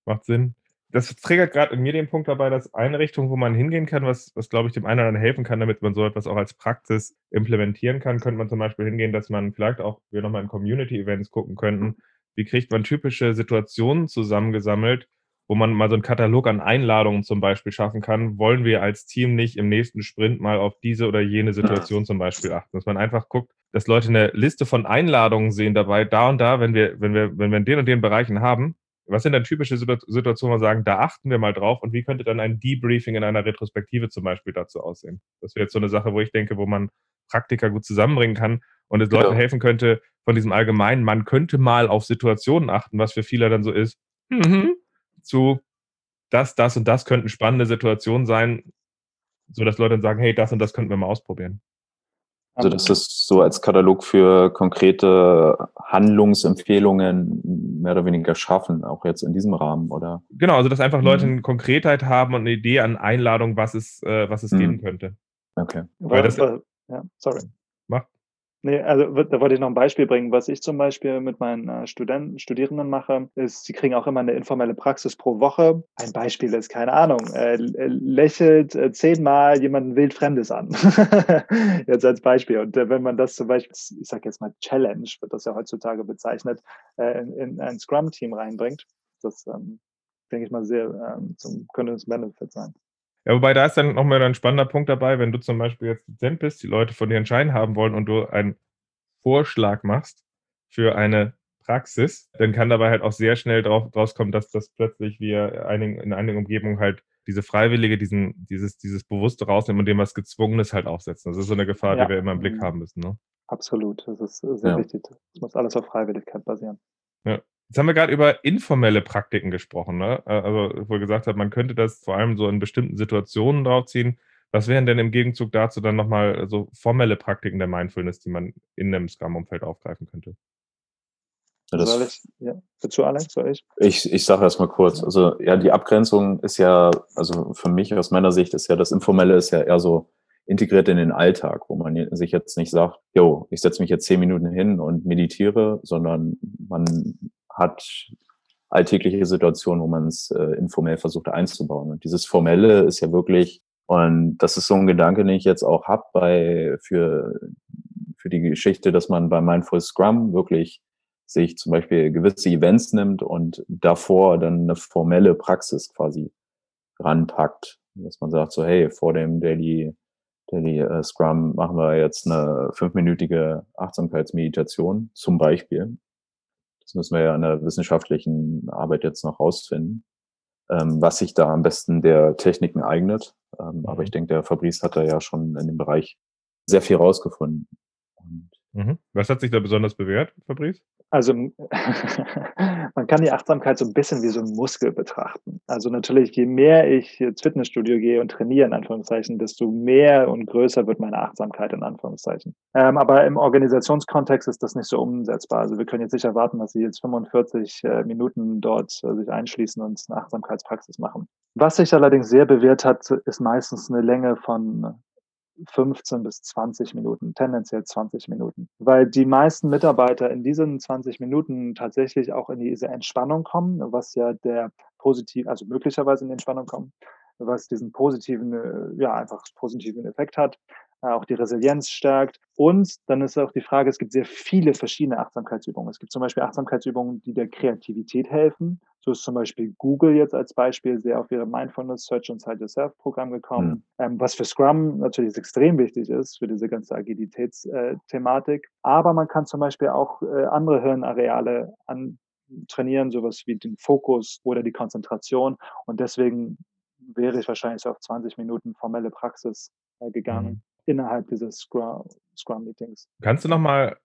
Macht Sinn. Das triggert gerade in mir den Punkt dabei, dass eine Richtung, wo man hingehen kann, was, was glaube ich dem einen oder anderen helfen kann, damit man so etwas auch als Praxis implementieren kann, könnte man zum Beispiel hingehen, dass man vielleicht auch, wir nochmal in Community-Events gucken könnten, wie kriegt man typische Situationen zusammengesammelt, wo man mal so einen Katalog an Einladungen zum Beispiel schaffen kann, wollen wir als Team nicht im nächsten Sprint mal auf diese oder jene Situation zum Beispiel achten. Dass man einfach guckt, dass Leute eine Liste von Einladungen sehen dabei, da und da, wenn wir, wenn wir, wenn wir in den und den Bereichen haben, was sind dann typische Situationen, wo wir sagen, da achten wir mal drauf und wie könnte dann ein Debriefing in einer Retrospektive zum Beispiel dazu aussehen? Das wäre jetzt so eine Sache, wo ich denke, wo man Praktiker gut zusammenbringen kann und es Leuten genau. helfen könnte, von diesem allgemeinen, man könnte mal auf Situationen achten, was für viele dann so ist, mhm. zu das, das und das könnten spannende Situationen sein, so dass Leute dann sagen, hey, das und das könnten wir mal ausprobieren. Also das ist so als Katalog für konkrete Handlungsempfehlungen mehr oder weniger schaffen, auch jetzt in diesem Rahmen, oder? Genau, also dass einfach Leute mhm. eine Konkretheit haben und eine Idee an Einladung, was es, äh, was es mhm. geben könnte. Okay. Weil das, ja, sorry. Nee, also da wollte ich noch ein Beispiel bringen. Was ich zum Beispiel mit meinen äh, Studenten, Studierenden mache, ist, sie kriegen auch immer eine informelle Praxis pro Woche. Ein Beispiel ist, keine Ahnung, äh, lächelt äh, zehnmal jemanden wildfremdes an. [laughs] jetzt als Beispiel. Und äh, wenn man das zum Beispiel, ich sage jetzt mal Challenge, wird das ja heutzutage bezeichnet, äh, in, in ein Scrum-Team reinbringt, das ähm, denke ich mal sehr ähm, zum, könnte das Benefit sein. Ja, wobei da ist dann nochmal ein spannender Punkt dabei, wenn du zum Beispiel jetzt Dozent bist, die Leute von dir entscheiden haben wollen und du einen Vorschlag machst für eine Praxis, dann kann dabei halt auch sehr schnell drauf, draus kommen, dass das plötzlich wir einigen, in einigen Umgebungen halt diese Freiwillige, diesen, dieses, dieses Bewusste rausnehmen und dem was Gezwungenes halt aufsetzen. Das ist so eine Gefahr, ja. die wir immer im Blick haben müssen. Ne? Absolut, das ist sehr ja. wichtig. Es muss alles auf Freiwilligkeit basieren. Ja. Jetzt haben wir gerade über informelle Praktiken gesprochen, ne? Äh, also, wo ihr gesagt habt, man könnte das vor allem so in bestimmten Situationen draufziehen. Was wären denn im Gegenzug dazu dann nochmal so formelle Praktiken der Mindfulness, die man in einem Scrum-Umfeld aufgreifen könnte? Ja, Soll ich? Ja. Dazu, Alex? Soll ich? Ich, ich sage erst mal kurz. Also, ja, die Abgrenzung ist ja, also für mich aus meiner Sicht ist ja das Informelle ist ja eher so integriert in den Alltag, wo man sich jetzt nicht sagt, yo, ich setze mich jetzt zehn Minuten hin und meditiere, sondern man hat alltägliche Situationen, wo man es äh, informell versucht einzubauen. Und dieses Formelle ist ja wirklich, und das ist so ein Gedanke, den ich jetzt auch habe bei für, für die Geschichte, dass man bei Mindful Scrum wirklich sich zum Beispiel gewisse Events nimmt und davor dann eine formelle Praxis quasi ranpackt. Dass man sagt so, hey, vor dem Daily, Daily äh, Scrum machen wir jetzt eine fünfminütige Achtsamkeitsmeditation zum Beispiel. Das müssen wir ja in der wissenschaftlichen Arbeit jetzt noch rausfinden, ähm, was sich da am besten der Techniken eignet. Ähm, aber ich mhm. denke, der Fabrice hat da ja schon in dem Bereich sehr viel rausgefunden. Und Mhm. Was hat sich da besonders bewährt, Fabrice? Also [laughs] man kann die Achtsamkeit so ein bisschen wie so ein Muskel betrachten. Also natürlich, je mehr ich ins Fitnessstudio gehe und trainiere, in Anführungszeichen, desto mehr und größer wird meine Achtsamkeit, in Anführungszeichen. Ähm, aber im Organisationskontext ist das nicht so umsetzbar. Also wir können jetzt nicht erwarten, dass Sie jetzt 45 äh, Minuten dort äh, sich einschließen und eine Achtsamkeitspraxis machen. Was sich allerdings sehr bewährt hat, ist meistens eine Länge von 15 bis 20 Minuten, tendenziell 20 Minuten, weil die meisten Mitarbeiter in diesen 20 Minuten tatsächlich auch in diese Entspannung kommen, was ja der positiv, also möglicherweise in die Entspannung kommen, was diesen positiven, äh, ja, einfach positiven Effekt hat. Äh, auch die Resilienz stärkt. Und dann ist auch die Frage, es gibt sehr viele verschiedene Achtsamkeitsübungen. Es gibt zum Beispiel Achtsamkeitsübungen, die der Kreativität helfen. So ist zum Beispiel Google jetzt als Beispiel sehr auf ihre Mindfulness Search and Site Yourself Programm gekommen, mhm. ähm, was für Scrum natürlich extrem wichtig ist, für diese ganze Agilitätsthematik. Äh, Aber man kann zum Beispiel auch äh, andere Hirnareale an trainieren, sowas wie den Fokus oder die Konzentration. Und deswegen wäre ich wahrscheinlich so auf 20 Minuten formelle Praxis äh, gegangen. Mhm innerhalb dieses Scrum-Meetings. kannst du nochmal,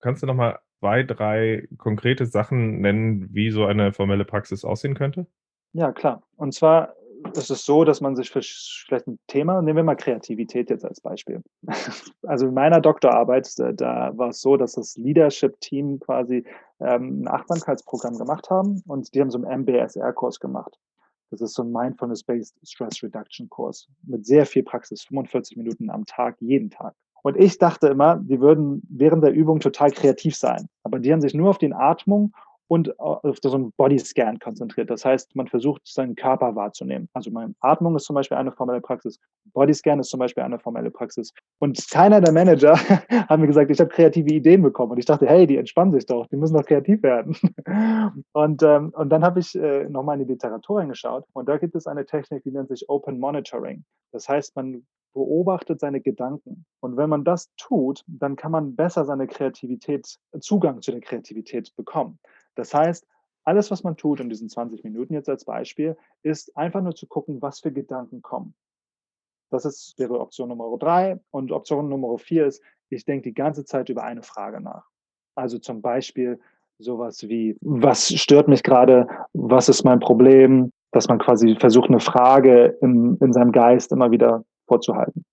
kannst du noch mal zwei, drei konkrete Sachen nennen, wie so eine formelle Praxis aussehen könnte? Ja, klar. Und zwar ist es so, dass man sich für vielleicht ein Thema, nehmen wir mal Kreativität jetzt als Beispiel. [laughs] Also in meiner Doktorarbeit, da, war es so, dass das Leadership-Team quasi ähm, ein Achtsamkeitsprogramm gemacht haben und die haben so einen MBSR-Kurs gemacht. Das ist so ein Mindfulness-Based Stress Reduction Kurs mit sehr viel Praxis, 45 Minuten am Tag, jeden Tag. Und ich dachte immer, die würden während der Übung total kreativ sein. Aber die haben sich nur auf die Atmung und auf so einen Bodyscan konzentriert. Das heißt, man versucht, seinen Körper wahrzunehmen. Also meine Atmung ist zum Beispiel eine formelle Praxis, Bodyscan ist zum Beispiel eine formelle Praxis. Und keiner der Manager [laughs] hat mir gesagt, ich habe kreative Ideen bekommen. Und ich dachte, hey, die entspannen sich doch, die müssen doch kreativ werden. [laughs] und, ähm, und dann habe ich äh, nochmal in die Literatur reingeschaut und da gibt es eine Technik, die nennt sich Open Monitoring. Das heißt, man beobachtet seine Gedanken. Und wenn man das tut, dann kann man besser seine Kreativität, Zugang zu der Kreativität bekommen. Das heißt, alles, was man tut in diesen 20 Minuten jetzt als Beispiel, ist einfach nur zu gucken, was für Gedanken kommen. Das ist, wäre Option Nummer drei. Und Option Nummer vier ist, ich denke die ganze Zeit über eine Frage nach. Also zum Beispiel sowas wie, was stört mich gerade? Was ist mein Problem? Dass man quasi versucht, eine Frage in, in seinem Geist immer wieder vorzuhalten.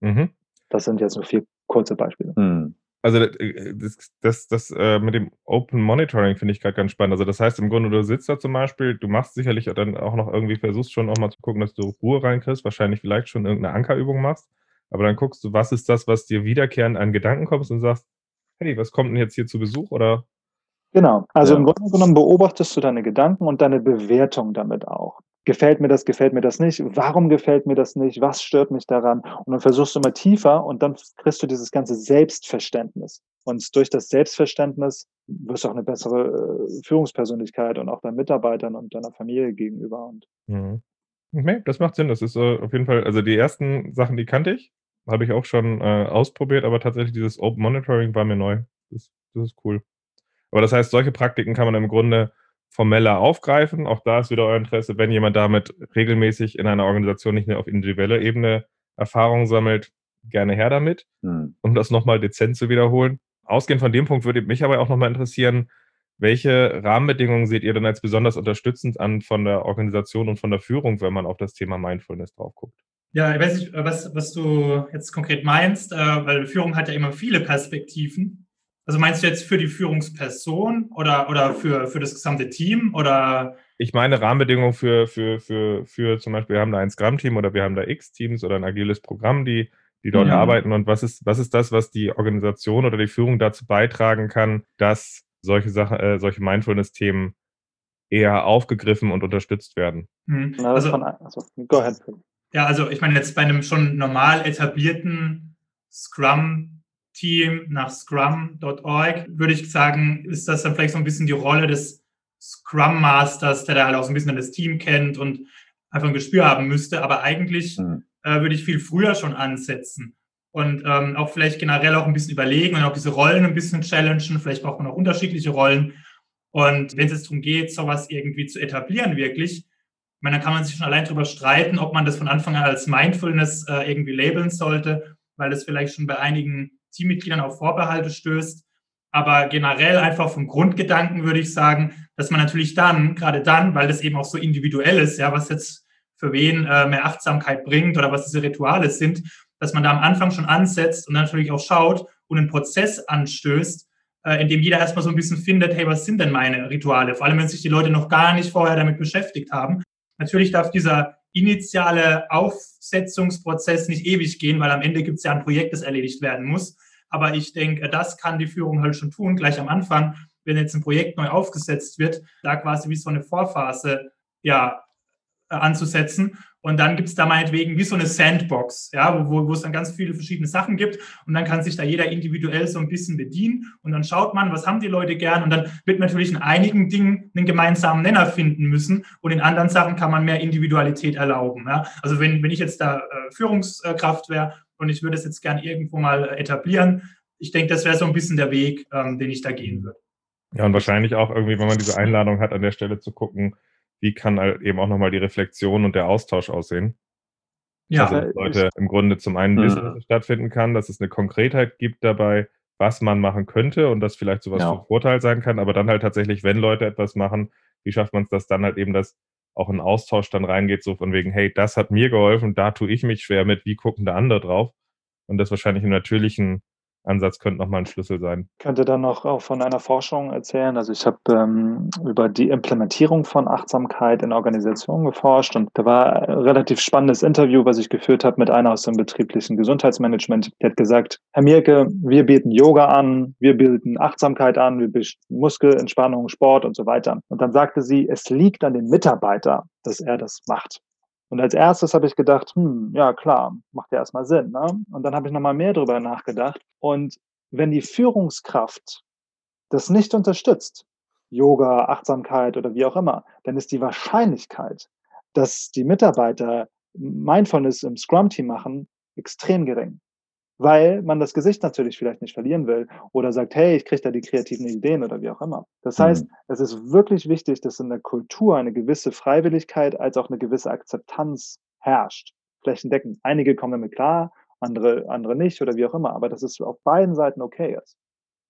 Mhm. Das sind jetzt nur vier kurze Beispiele. Mhm also äh, das, das, das äh, mit dem Open Monitoring finde ich gerade ganz spannend. Also das heißt im Grunde, du sitzt da zum Beispiel, du machst sicherlich dann auch noch irgendwie, versuchst schon auch mal zu gucken, dass du Ruhe reinkriegst, wahrscheinlich vielleicht schon irgendeine Ankerübung machst, aber dann guckst du, was ist das, was dir wiederkehrend an Gedanken kommst und sagst, hey, was kommt denn jetzt hier zu Besuch oder? Genau, also ja. im Grunde genommen beobachtest du deine Gedanken und deine Bewertung damit auch gefällt mir das, gefällt mir das nicht, warum gefällt mir das nicht, was stört mich daran und dann versuchst du immer tiefer und dann kriegst du dieses ganze Selbstverständnis. Und durch das Selbstverständnis wirst du auch eine bessere äh, Führungspersönlichkeit und auch deinen Mitarbeitern und deiner Familie gegenüber. Und mhm. Nee, das macht Sinn. Das ist äh, auf jeden Fall, also die ersten Sachen, die kannte ich, habe ich auch schon äh, ausprobiert, aber tatsächlich dieses Open Monitoring war mir neu. Das, das ist cool. Aber das heißt, solche Praktiken kann man im Grunde formeller aufgreifen. Auch da ist wieder euer Interesse, wenn jemand damit regelmäßig in einer Organisation nicht nur auf individueller Ebene Erfahrung sammelt, gerne her damit, hm. um das nochmal dezent zu wiederholen. Ausgehend von dem Punkt würde mich aber auch nochmal interessieren, welche Rahmenbedingungen seht ihr denn als besonders unterstützend an von der Organisation und von der Führung, wenn man auf das Thema Mindfulness drauf guckt? Ja, ich weiß nicht, was, was du jetzt konkret meinst, äh, weil Führung hat ja immer viele Perspektiven. Also meinst du jetzt für die Führungsperson oder, oder für, für das gesamte Team oder? Ich meine Rahmenbedingungen für, für, für, für zum Beispiel, wir haben da ein Scrum-Team oder wir haben da X-Teams oder ein agiles Programm, die, die dort ja. arbeiten. Und was ist, was ist das, was die Organisation oder die Führung dazu beitragen kann, dass solche Sachen, äh, solche Mindfulness-Themen eher aufgegriffen und unterstützt werden? Mhm. Also, also, go ahead. Ja, also ich meine jetzt bei einem schon normal etablierten Scrum Team nach scrum.org, würde ich sagen, ist das dann vielleicht so ein bisschen die Rolle des Scrum Masters, der da halt auch so ein bisschen das Team kennt und einfach ein Gespür haben müsste. Aber eigentlich mhm. äh, würde ich viel früher schon ansetzen und ähm, auch vielleicht generell auch ein bisschen überlegen und auch diese Rollen ein bisschen challengen. Vielleicht braucht man auch unterschiedliche Rollen. Und wenn es jetzt darum geht, sowas irgendwie zu etablieren, wirklich, ich meine, dann kann man sich schon allein darüber streiten, ob man das von Anfang an als Mindfulness äh, irgendwie labeln sollte, weil das vielleicht schon bei einigen Teammitgliedern auf Vorbehalte stößt. Aber generell einfach vom Grundgedanken würde ich sagen, dass man natürlich dann, gerade dann, weil das eben auch so individuell ist, ja, was jetzt für wen äh, mehr Achtsamkeit bringt oder was diese Rituale sind, dass man da am Anfang schon ansetzt und natürlich auch schaut und einen Prozess anstößt, äh, in dem jeder erstmal so ein bisschen findet, hey, was sind denn meine Rituale? Vor allem, wenn sich die Leute noch gar nicht vorher damit beschäftigt haben. Natürlich darf dieser initiale Aufsetzungsprozess nicht ewig gehen, weil am Ende gibt es ja ein Projekt, das erledigt werden muss. Aber ich denke, das kann die Führung halt schon tun, gleich am Anfang, wenn jetzt ein Projekt neu aufgesetzt wird, da quasi wie so eine Vorphase ja, äh, anzusetzen. Und dann gibt es da meinetwegen wie so eine Sandbox, ja, wo, wo es dann ganz viele verschiedene Sachen gibt. Und dann kann sich da jeder individuell so ein bisschen bedienen. Und dann schaut man, was haben die Leute gern. Und dann wird natürlich in einigen Dingen einen gemeinsamen Nenner finden müssen. Und in anderen Sachen kann man mehr Individualität erlauben. Ja. Also wenn, wenn ich jetzt da äh, Führungskraft wäre und ich würde es jetzt gern irgendwo mal etablieren. Ich denke, das wäre so ein bisschen der Weg, ähm, den ich da gehen würde. Ja, und wahrscheinlich auch irgendwie, wenn man diese Einladung hat, an der Stelle zu gucken, wie kann halt eben auch nochmal die Reflexion und der Austausch aussehen. Ja, also, dass Leute im Grunde zum einen wissen, dass es stattfinden kann, dass es eine Konkretheit gibt dabei, was man machen könnte und das vielleicht sowas ja. von Vorteil sein kann, aber dann halt tatsächlich, wenn Leute etwas machen, wie schafft man es, dass dann halt eben das auch ein Austausch dann reingeht, so von wegen, hey, das hat mir geholfen, da tue ich mich schwer mit, wie gucken da andere drauf? Und das wahrscheinlich im natürlichen Ansatz könnte nochmal ein Schlüssel sein. Ich könnte dann noch auch von einer Forschung erzählen. Also ich habe ähm, über die Implementierung von Achtsamkeit in Organisationen geforscht und da war ein relativ spannendes Interview, was ich geführt habe mit einer aus dem betrieblichen Gesundheitsmanagement. Die hat gesagt, Herr Mirke, wir bieten Yoga an, wir bieten Achtsamkeit an, wir bieten Muskelentspannung, Sport und so weiter. Und dann sagte sie, es liegt an dem Mitarbeiter, dass er das macht. Und als erstes habe ich gedacht, hm, ja klar, macht ja erstmal Sinn. Ne? Und dann habe ich nochmal mehr drüber nachgedacht. Und wenn die Führungskraft das nicht unterstützt, Yoga, Achtsamkeit oder wie auch immer, dann ist die Wahrscheinlichkeit, dass die Mitarbeiter Mindfulness im Scrum-Team machen, extrem gering weil man das Gesicht natürlich vielleicht nicht verlieren will oder sagt, hey, ich kriege da die kreativen Ideen oder wie auch immer. Das heißt, mhm. es ist wirklich wichtig, dass in der Kultur eine gewisse Freiwilligkeit als auch eine gewisse Akzeptanz herrscht. Flächendeckend. Einige kommen damit klar, andere, andere nicht oder wie auch immer, aber dass es auf beiden Seiten okay ist.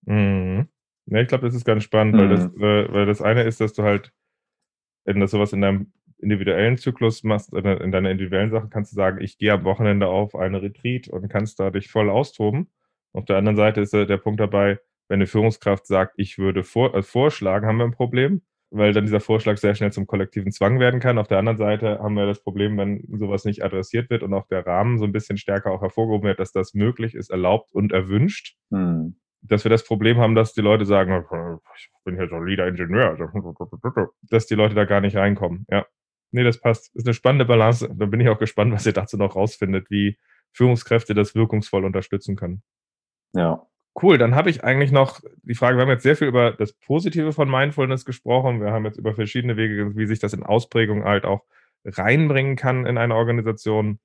Mhm. Ja, ich glaube, das ist ganz spannend, mhm. weil, das, äh, weil das eine ist, dass du halt, wenn das sowas in deinem individuellen Zyklus machst, in deiner individuellen Sache, kannst du sagen, ich gehe am Wochenende auf eine Retreat und kannst da dich voll austoben. Auf der anderen Seite ist der Punkt dabei, wenn eine Führungskraft sagt, ich würde vor, äh, vorschlagen, haben wir ein Problem, weil dann dieser Vorschlag sehr schnell zum kollektiven Zwang werden kann. Auf der anderen Seite haben wir das Problem, wenn sowas nicht adressiert wird und auch der Rahmen so ein bisschen stärker auch hervorgehoben wird, dass das möglich ist, erlaubt und erwünscht. Hm dass wir das Problem haben, dass die Leute sagen, ich bin hier so Leader-Ingenieur, dass die Leute da gar nicht reinkommen. Ja. Nee, das passt. Ist eine spannende Balance. Da bin ich auch gespannt, was ihr dazu noch rausfindet, wie Führungskräfte das wirkungsvoll unterstützen können. Ja. Cool, dann habe ich eigentlich noch die Frage, wir haben jetzt sehr viel über das Positive von Mindfulness gesprochen. Wir haben jetzt über verschiedene Wege, wie sich das in Ausprägung halt auch reinbringen kann in eine Organisation.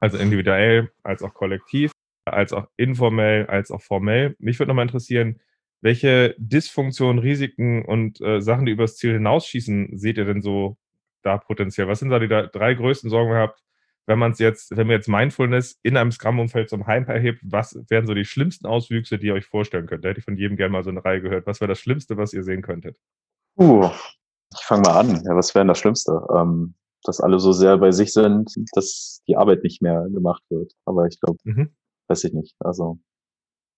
Also individuell, als auch kollektiv, als auch informell, als auch formell. Mich würde nochmal interessieren, welche Dysfunktionen, Risiken und äh, Sachen, die übers Ziel hinausschießen, seht ihr denn so da potenziell? Was sind da die drei größten Sorgen gehabt, wenn man es jetzt, wenn wir jetzt Mindfulness in einem Scrum-Umfeld zum Hype erhebt, was wären so die schlimmsten Auswüchse, die ihr euch vorstellen könnt? Da hätte ich von jedem gerne mal so eine Reihe gehört. Was wäre das Schlimmste, was ihr sehen könntet? Uh, ich fange mal an. Ja, was wäre denn das Schlimmste? Ähm, dass alle so sehr bei sich sind, dass die Arbeit nicht mehr gemacht wird. Aber ich glaube, mhm. weiß ich nicht. Also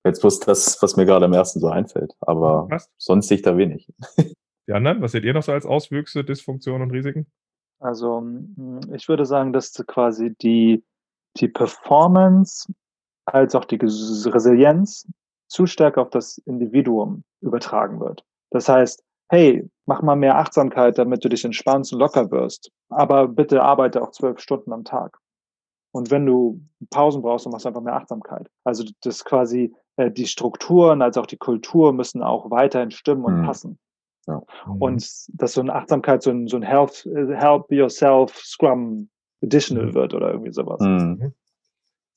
jetzt bloß das, was mir gerade am ersten so einfällt. Aber Passt. sonst sehe ich da wenig. [laughs] Die anderen, was seht ihr noch so als Auswüchse, Dysfunktionen und Risiken? Also hm, ich würde sagen, dass quasi die, die Performance als auch die Resilienz zu stark auf das Individuum übertragen wird. Das heißt, hey, mach mal mehr Achtsamkeit, damit du dich entspannst und locker wirst. Aber bitte arbeite auch zwölf Stunden am Tag. Und wenn du Pausen brauchst, dann machst du einfach mehr Achtsamkeit. Also das quasi äh, die Strukturen als auch die Kultur müssen auch weiterhin stimmen und mhm. passen. Ja. Mhm. Und dass so eine Achtsamkeit so ein, so ein Help, Help Yourself Scrum Additional mhm. wird oder irgendwie sowas. Mhm. mhm.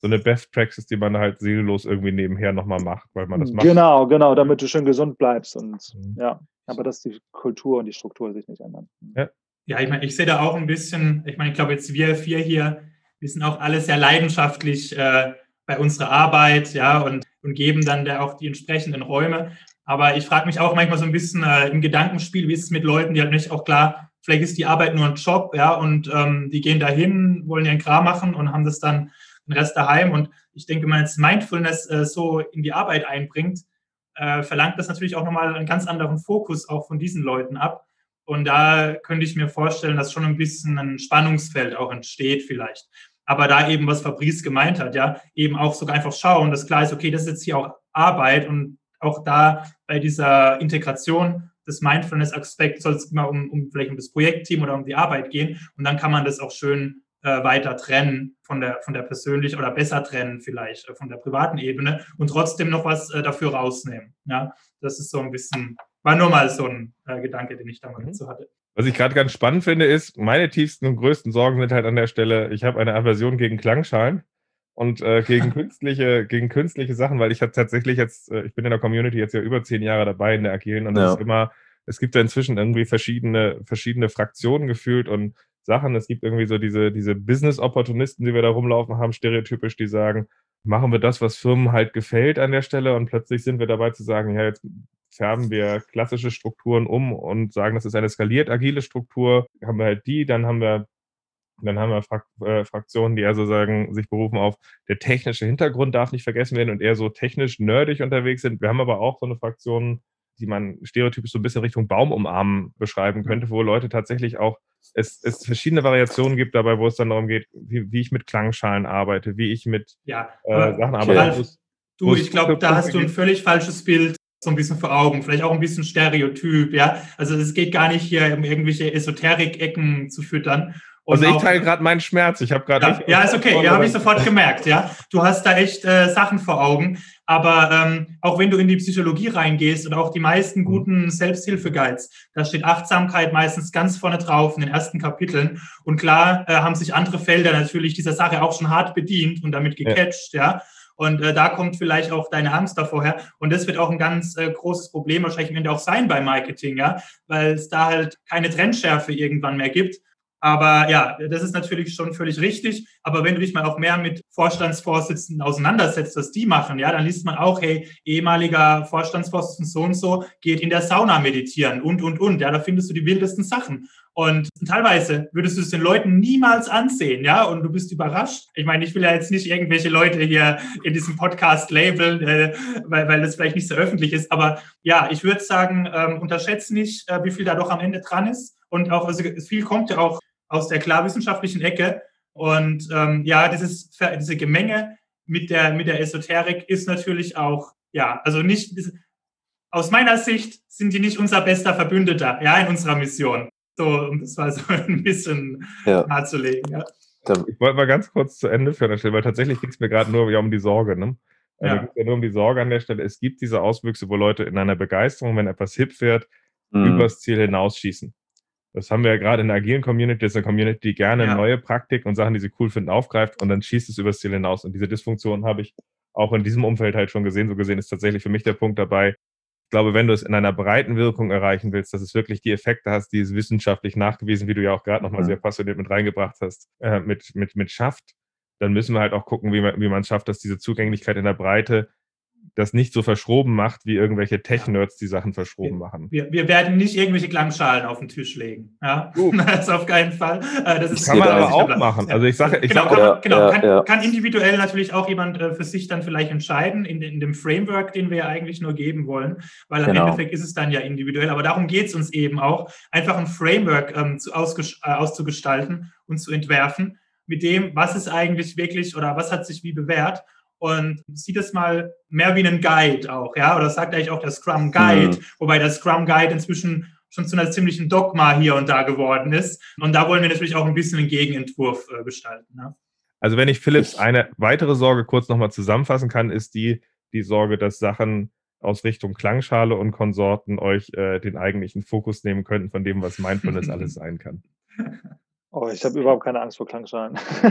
So eine Best Practice, die man halt seelenlos irgendwie nebenher nochmal macht, weil man das macht. Genau, genau, damit du schön gesund bleibst und mhm. ja, aber dass die Kultur und die Struktur sich nicht ändern. Ja, ja ich meine, ich sehe da auch ein bisschen, ich meine, ich glaube jetzt wir vier hier, wir sind auch alle sehr leidenschaftlich äh, bei unserer Arbeit, ja, und, und geben dann da auch die entsprechenden Räume. Aber ich frage mich auch manchmal so ein bisschen äh, im Gedankenspiel, wie ist es mit Leuten, die halt nicht auch klar, vielleicht ist die Arbeit nur ein Job, ja, und ähm, die gehen dahin, wollen ihren Kram machen und haben das dann den Rest daheim. Und ich denke, wenn man jetzt Mindfulness äh, so in die Arbeit einbringt, äh, verlangt das natürlich auch nochmal einen ganz anderen Fokus auch von diesen Leuten ab. Und da könnte ich mir vorstellen, dass schon ein bisschen ein Spannungsfeld auch entsteht vielleicht. Aber da eben, was Fabrice gemeint hat, ja, eben auch sogar einfach schauen, dass klar ist, okay, das ist jetzt hier auch Arbeit und auch da bei dieser Integration des Mindfulness-Aspekts soll es immer um, um vielleicht um das Projektteam oder um die Arbeit gehen. Und dann kann man das auch schön äh, weiter trennen von der, von der persönlichen oder besser trennen vielleicht äh, von der privaten Ebene und trotzdem noch was äh, dafür rausnehmen. Ja, das ist so ein bisschen, war nur mal so ein äh, Gedanke, den ich damals mhm. dazu hatte. Was ich gerade ganz spannend finde, ist, meine tiefsten und größten Sorgen sind halt an der Stelle, ich habe eine Aversion gegen Klangschalen und äh, gegen [laughs] künstliche, gegen künstliche Sachen, weil ich habe tatsächlich jetzt, äh, ich bin in der Community jetzt ja über zehn Jahre dabei in der Agilen und ja. ist immer, es gibt da inzwischen irgendwie verschiedene, verschiedene Fraktionen gefühlt und Sachen. Es gibt irgendwie so diese, diese Business-Opportunisten, die wir da rumlaufen haben, stereotypisch, die sagen, machen wir das, was Firmen halt gefällt an der Stelle und plötzlich sind wir dabei zu sagen, ja, jetzt färben wir klassische Strukturen um und sagen, das ist eine skaliert agile Struktur, haben wir halt die, dann haben wir Dann haben wir Frak äh, Fraktionen, die also sagen, sich berufen auf, der technische Hintergrund darf nicht vergessen werden und eher so technisch nerdig unterwegs sind. Wir haben aber auch so eine Fraktion, die man stereotypisch so ein bisschen Richtung Baum umarmen beschreiben könnte, wo Leute tatsächlich auch, es, es verschiedene Variationen gibt dabei, wo es dann darum geht, wie, wie ich mit Klangschalen arbeite, wie ich mit ja, äh, Sachen arbeite. Ralf, du, ich glaube, da hast du ein völlig falsches Bild so ein bisschen vor Augen, vielleicht auch ein bisschen Stereotyp, ja. Also es geht gar nicht hier um irgendwelche Esoterik-Ecken zu füttern. Und also ich teile gerade meinen Schmerz. Ich habe gerade. Ja, ja, ist okay. Ja, habe ich sofort gemerkt. Ja, du hast da echt äh, Sachen vor Augen. Aber ähm, auch wenn du in die Psychologie reingehst und auch die meisten mhm. guten Selbsthilfe-Guides, da steht Achtsamkeit meistens ganz vorne drauf in den ersten Kapiteln. Und klar äh, haben sich andere Felder natürlich dieser Sache auch schon hart bedient und damit gecatcht. Ja. ja. Und äh, da kommt vielleicht auch deine Angst davor her. Und das wird auch ein ganz äh, großes Problem wahrscheinlich am Ende auch sein bei Marketing, ja, weil es da halt keine Trendschärfe irgendwann mehr gibt. Aber ja, das ist natürlich schon völlig richtig. Aber wenn du dich mal auch mehr mit Vorstandsvorsitzenden auseinandersetzt, was die machen, ja, dann liest man auch, hey, ehemaliger Vorstandsvorsitzender so und so geht in der Sauna meditieren und, und, und. Ja, da findest du die wildesten Sachen. Und teilweise würdest du es den Leuten niemals ansehen, ja, und du bist überrascht. Ich meine, ich will ja jetzt nicht irgendwelche Leute hier in diesem Podcast labeln, äh, weil, weil das vielleicht nicht so öffentlich ist. Aber ja, ich würde sagen, ähm, unterschätzt nicht, äh, wie viel da doch am Ende dran ist. Und auch, also viel kommt ja auch aus der klar wissenschaftlichen Ecke. Und ähm, ja, dieses, diese Gemenge mit der, mit der Esoterik ist natürlich auch, ja, also nicht, aus meiner Sicht sind die nicht unser bester Verbündeter, ja, in unserer Mission. So, um das mal so [laughs] ein bisschen ja. nahezulegen, ja. Ich wollte mal ganz kurz zu Ende führen, weil tatsächlich ging es mir gerade nur um die Sorge, ne? Also ja. ja nur um die Sorge an der Stelle. Es gibt diese Auswüchse, wo Leute in einer Begeisterung, wenn etwas hip wird, mhm. übers Ziel hinausschießen. Das haben wir ja gerade in der agilen Community, das ist eine Community, die gerne ja. neue Praktiken und Sachen, die sie cool finden, aufgreift und dann schießt es übers Ziel hinaus. Und diese Dysfunktion habe ich auch in diesem Umfeld halt schon gesehen. So gesehen ist tatsächlich für mich der Punkt dabei. Ich glaube, wenn du es in einer breiten Wirkung erreichen willst, dass es wirklich die Effekte hast, die es wissenschaftlich nachgewiesen, wie du ja auch gerade nochmal mhm. sehr passioniert mit reingebracht hast, äh, mit, mit, mit schafft, dann müssen wir halt auch gucken, wie man, wie man es schafft, dass diese Zugänglichkeit in der Breite das nicht so verschroben macht, wie irgendwelche Tech-Nerds die Sachen verschroben wir, machen. Wir, wir, werden nicht irgendwelche Klangschalen auf den Tisch legen. Ja? Uh. [laughs] Das ist auf keinen Fall. Äh, das, das kann man aber auch machen. Also ich sage, ich genau, sag, kann, man, genau, ja, kann, ja. kann, individuell natürlich auch jemand äh, für sich dann vielleicht entscheiden in, in, dem Framework, den wir ja eigentlich nur geben wollen, weil am genau. Endeffekt ist es dann ja individuell. Aber darum geht es uns eben auch, einfach ein Framework ähm, zu, äh, auszugestalten und zu entwerfen mit dem, was ist eigentlich wirklich oder was hat sich wie bewährt und sieht es mal mehr wie einen Guide auch, ja, oder sagt eigentlich auch der Scrum Guide, mhm. wobei der Scrum Guide inzwischen schon zu einer ziemlichen Dogma hier und da geworden ist. Und da wollen wir natürlich auch ein bisschen einen Gegenentwurf äh, gestalten. Ne? Also wenn ich Philips eine weitere Sorge kurz nochmal zusammenfassen kann, ist die, die Sorge, dass Sachen aus Richtung Klangschale und Konsorten euch äh, den eigentlichen Fokus nehmen könnten von dem, was Mindfulness alles [laughs] sein kann. Oh, ich habe überhaupt keine Angst vor Klangschalen. [laughs]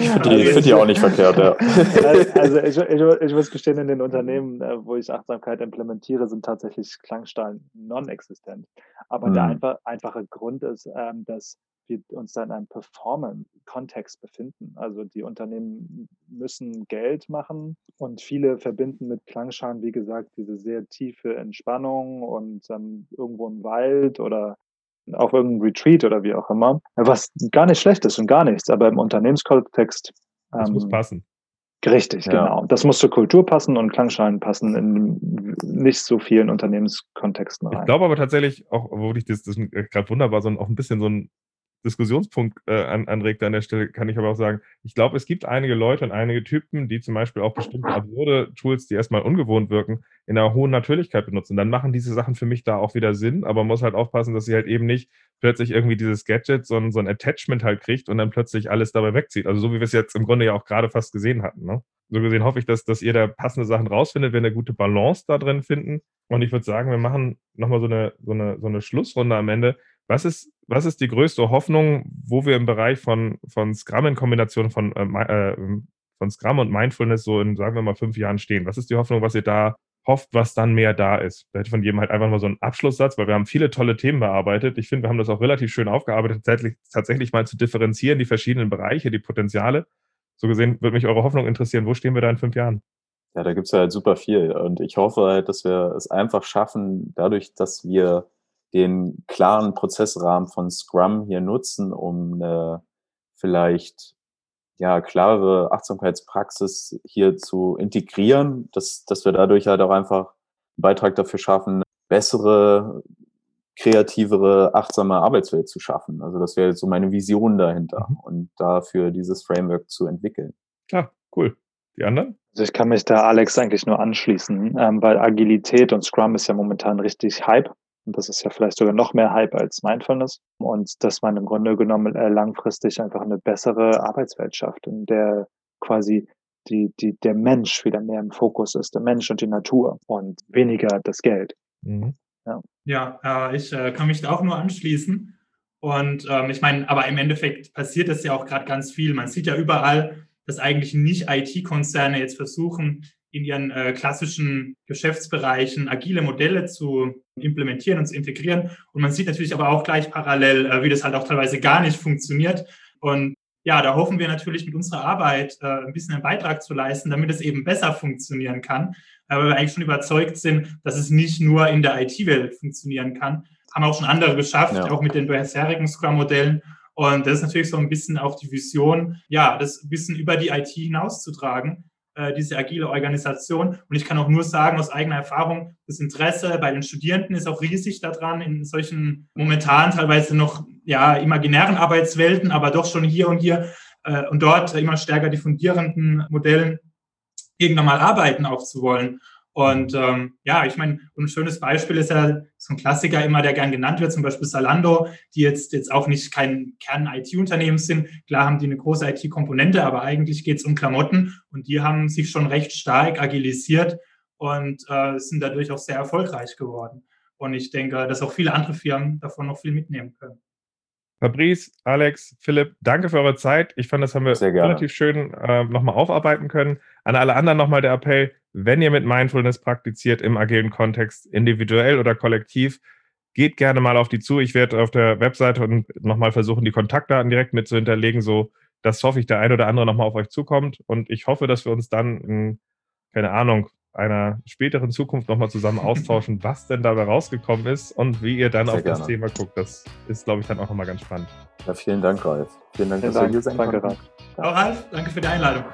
ich finde die, find die, auch nicht verkehrt, ja. Also [laughs] ich, ich, ich, muss gestehen, in den Unternehmen, äh, wo ich Achtsamkeit implementiere, sind tatsächlich Klangschalen non-existent. Aber mhm. der einfach, einfache Grund ist, ähm, dass wir uns da in einem Performance-Kontext befinden. Also die Unternehmen müssen Geld machen und viele verbinden mit Klangschalen, wie gesagt, diese sehr tiefe Entspannung und ähm, irgendwo im Wald oder auf irgendeinem Retreat oder wie auch immer, was gar nicht schlecht ist und gar nichts, aber im Unternehmenskontext. Das ähm, muss passen. Richtig, ja. genau. Das muss zur Kultur passen und Klangschalen passen in nicht so vielen Unternehmenskontexten rein. Ich glaube aber tatsächlich, auch wo ich das, das gerade wunderbar, so auch ein bisschen so ein Diskussionspunkt äh, an, anregt an der Stelle, kann ich aber auch sagen, ich glaube, es gibt einige Leute und einige Typen, die zum Beispiel auch bestimmte absurde Tools, die erstmal ungewohnt wirken, in einer hohen Natürlichkeit benutzen. Dann machen diese Sachen für mich da auch wieder Sinn, aber man muss halt aufpassen, dass sie halt eben nicht plötzlich irgendwie dieses Gadget, sondern so ein Attachment halt kriegt und dann plötzlich alles dabei wegzieht. Also so wie wir es jetzt im Grunde ja auch gerade fast gesehen hatten. Ne? So gesehen hoffe ich, dass, dass ihr da passende Sachen rausfindet, wenn eine gute Balance da drin finden. Und ich würde sagen, wir machen nochmal so eine, so, eine, so eine Schlussrunde am Ende. Was ist, was ist die größte Hoffnung, wo wir im Bereich von, von Scrum in Kombination von, äh, äh, von Scrum und Mindfulness so in, sagen wir mal, fünf Jahren stehen? Was ist die Hoffnung, was ihr da hofft, was dann mehr da ist? Hätte von jedem halt einfach mal so einen Abschlusssatz, weil wir haben viele tolle Themen bearbeitet. Ich finde, wir haben das auch relativ schön aufgearbeitet, tatsächlich, tatsächlich mal zu differenzieren, die verschiedenen Bereiche, die Potenziale. So gesehen würde mich eure Hoffnung interessieren. Wo stehen wir da in fünf Jahren? Ja, da gibt es ja halt super viel. Und ich hoffe halt, dass wir es einfach schaffen, dadurch, dass wir den klaren Prozessrahmen von Scrum hier nutzen, um eine vielleicht ja klare Achtsamkeitspraxis hier zu integrieren, dass, dass wir dadurch halt auch einfach einen Beitrag dafür schaffen, bessere, kreativere, achtsame Arbeitswelt zu schaffen. Also das wäre so meine Vision dahinter mhm. und dafür dieses Framework zu entwickeln. Ja, cool. Die anderen? Also ich kann mich da Alex eigentlich nur anschließen, ähm, weil Agilität und Scrum ist ja momentan richtig Hype. Und das ist ja vielleicht sogar noch mehr Hype als Mindfulness. Und dass man im Grunde genommen äh, langfristig einfach eine bessere Arbeitswelt schafft, in der quasi die, die, der Mensch wieder mehr im Fokus ist, der Mensch und die Natur und weniger das Geld. Mhm. Ja, ja äh, ich äh, kann mich da auch nur anschließen. Und ähm, ich meine, aber im Endeffekt passiert das ja auch gerade ganz viel. Man sieht ja überall, dass eigentlich nicht IT-Konzerne jetzt versuchen, in ihren äh, klassischen Geschäftsbereichen agile Modelle zu implementieren und zu integrieren. Und man sieht natürlich aber auch gleich parallel, äh, wie das halt auch teilweise gar nicht funktioniert. Und ja, da hoffen wir natürlich mit unserer Arbeit äh, ein bisschen einen Beitrag zu leisten, damit es eben besser funktionieren kann. weil wir eigentlich schon überzeugt sind, dass es nicht nur in der IT-Welt funktionieren kann. Haben auch schon andere geschafft, ja. auch mit den bisherigen Scrum-Modellen. Und das ist natürlich so ein bisschen auch die Vision, ja, das ein bisschen über die IT hinauszutragen, äh, diese agile Organisation. Und ich kann auch nur sagen, aus eigener Erfahrung, das Interesse bei den Studierenden ist auch riesig daran, in solchen momentan teilweise noch ja, imaginären Arbeitswelten, aber doch schon hier und hier äh, und dort immer stärker diffundierenden Modellen irgendwann mal arbeiten auch zu wollen. Und ähm, ja, ich meine, ein schönes Beispiel ist ja so ein Klassiker immer, der gern genannt wird, zum Beispiel Salando, die jetzt, jetzt auch nicht kein Kern-IT-Unternehmen sind. Klar haben die eine große IT-Komponente, aber eigentlich geht es um Klamotten und die haben sich schon recht stark agilisiert und äh, sind dadurch auch sehr erfolgreich geworden. Und ich denke, dass auch viele andere Firmen davon noch viel mitnehmen können. Fabrice, Alex, Philipp, danke für eure Zeit. Ich fand, das haben wir relativ schön äh, nochmal aufarbeiten können. An alle anderen nochmal der Appell, wenn ihr mit Mindfulness praktiziert im agilen Kontext, individuell oder kollektiv, geht gerne mal auf die zu. Ich werde auf der Webseite und nochmal versuchen, die Kontaktdaten direkt mit zu hinterlegen, so dass hoffe ich, der ein oder andere nochmal auf euch zukommt. Und ich hoffe, dass wir uns dann in, keine Ahnung, einer späteren Zukunft nochmal zusammen austauschen, [laughs] was denn dabei rausgekommen ist und wie ihr dann Sehr auf gerne. das Thema guckt. Das ist, glaube ich, dann auch nochmal ganz spannend. Ja, vielen Dank, Ralf. Vielen Dank, vielen dass Dank. du hier sein Danke, Ralf. Auch Ralf, danke für die Einladung.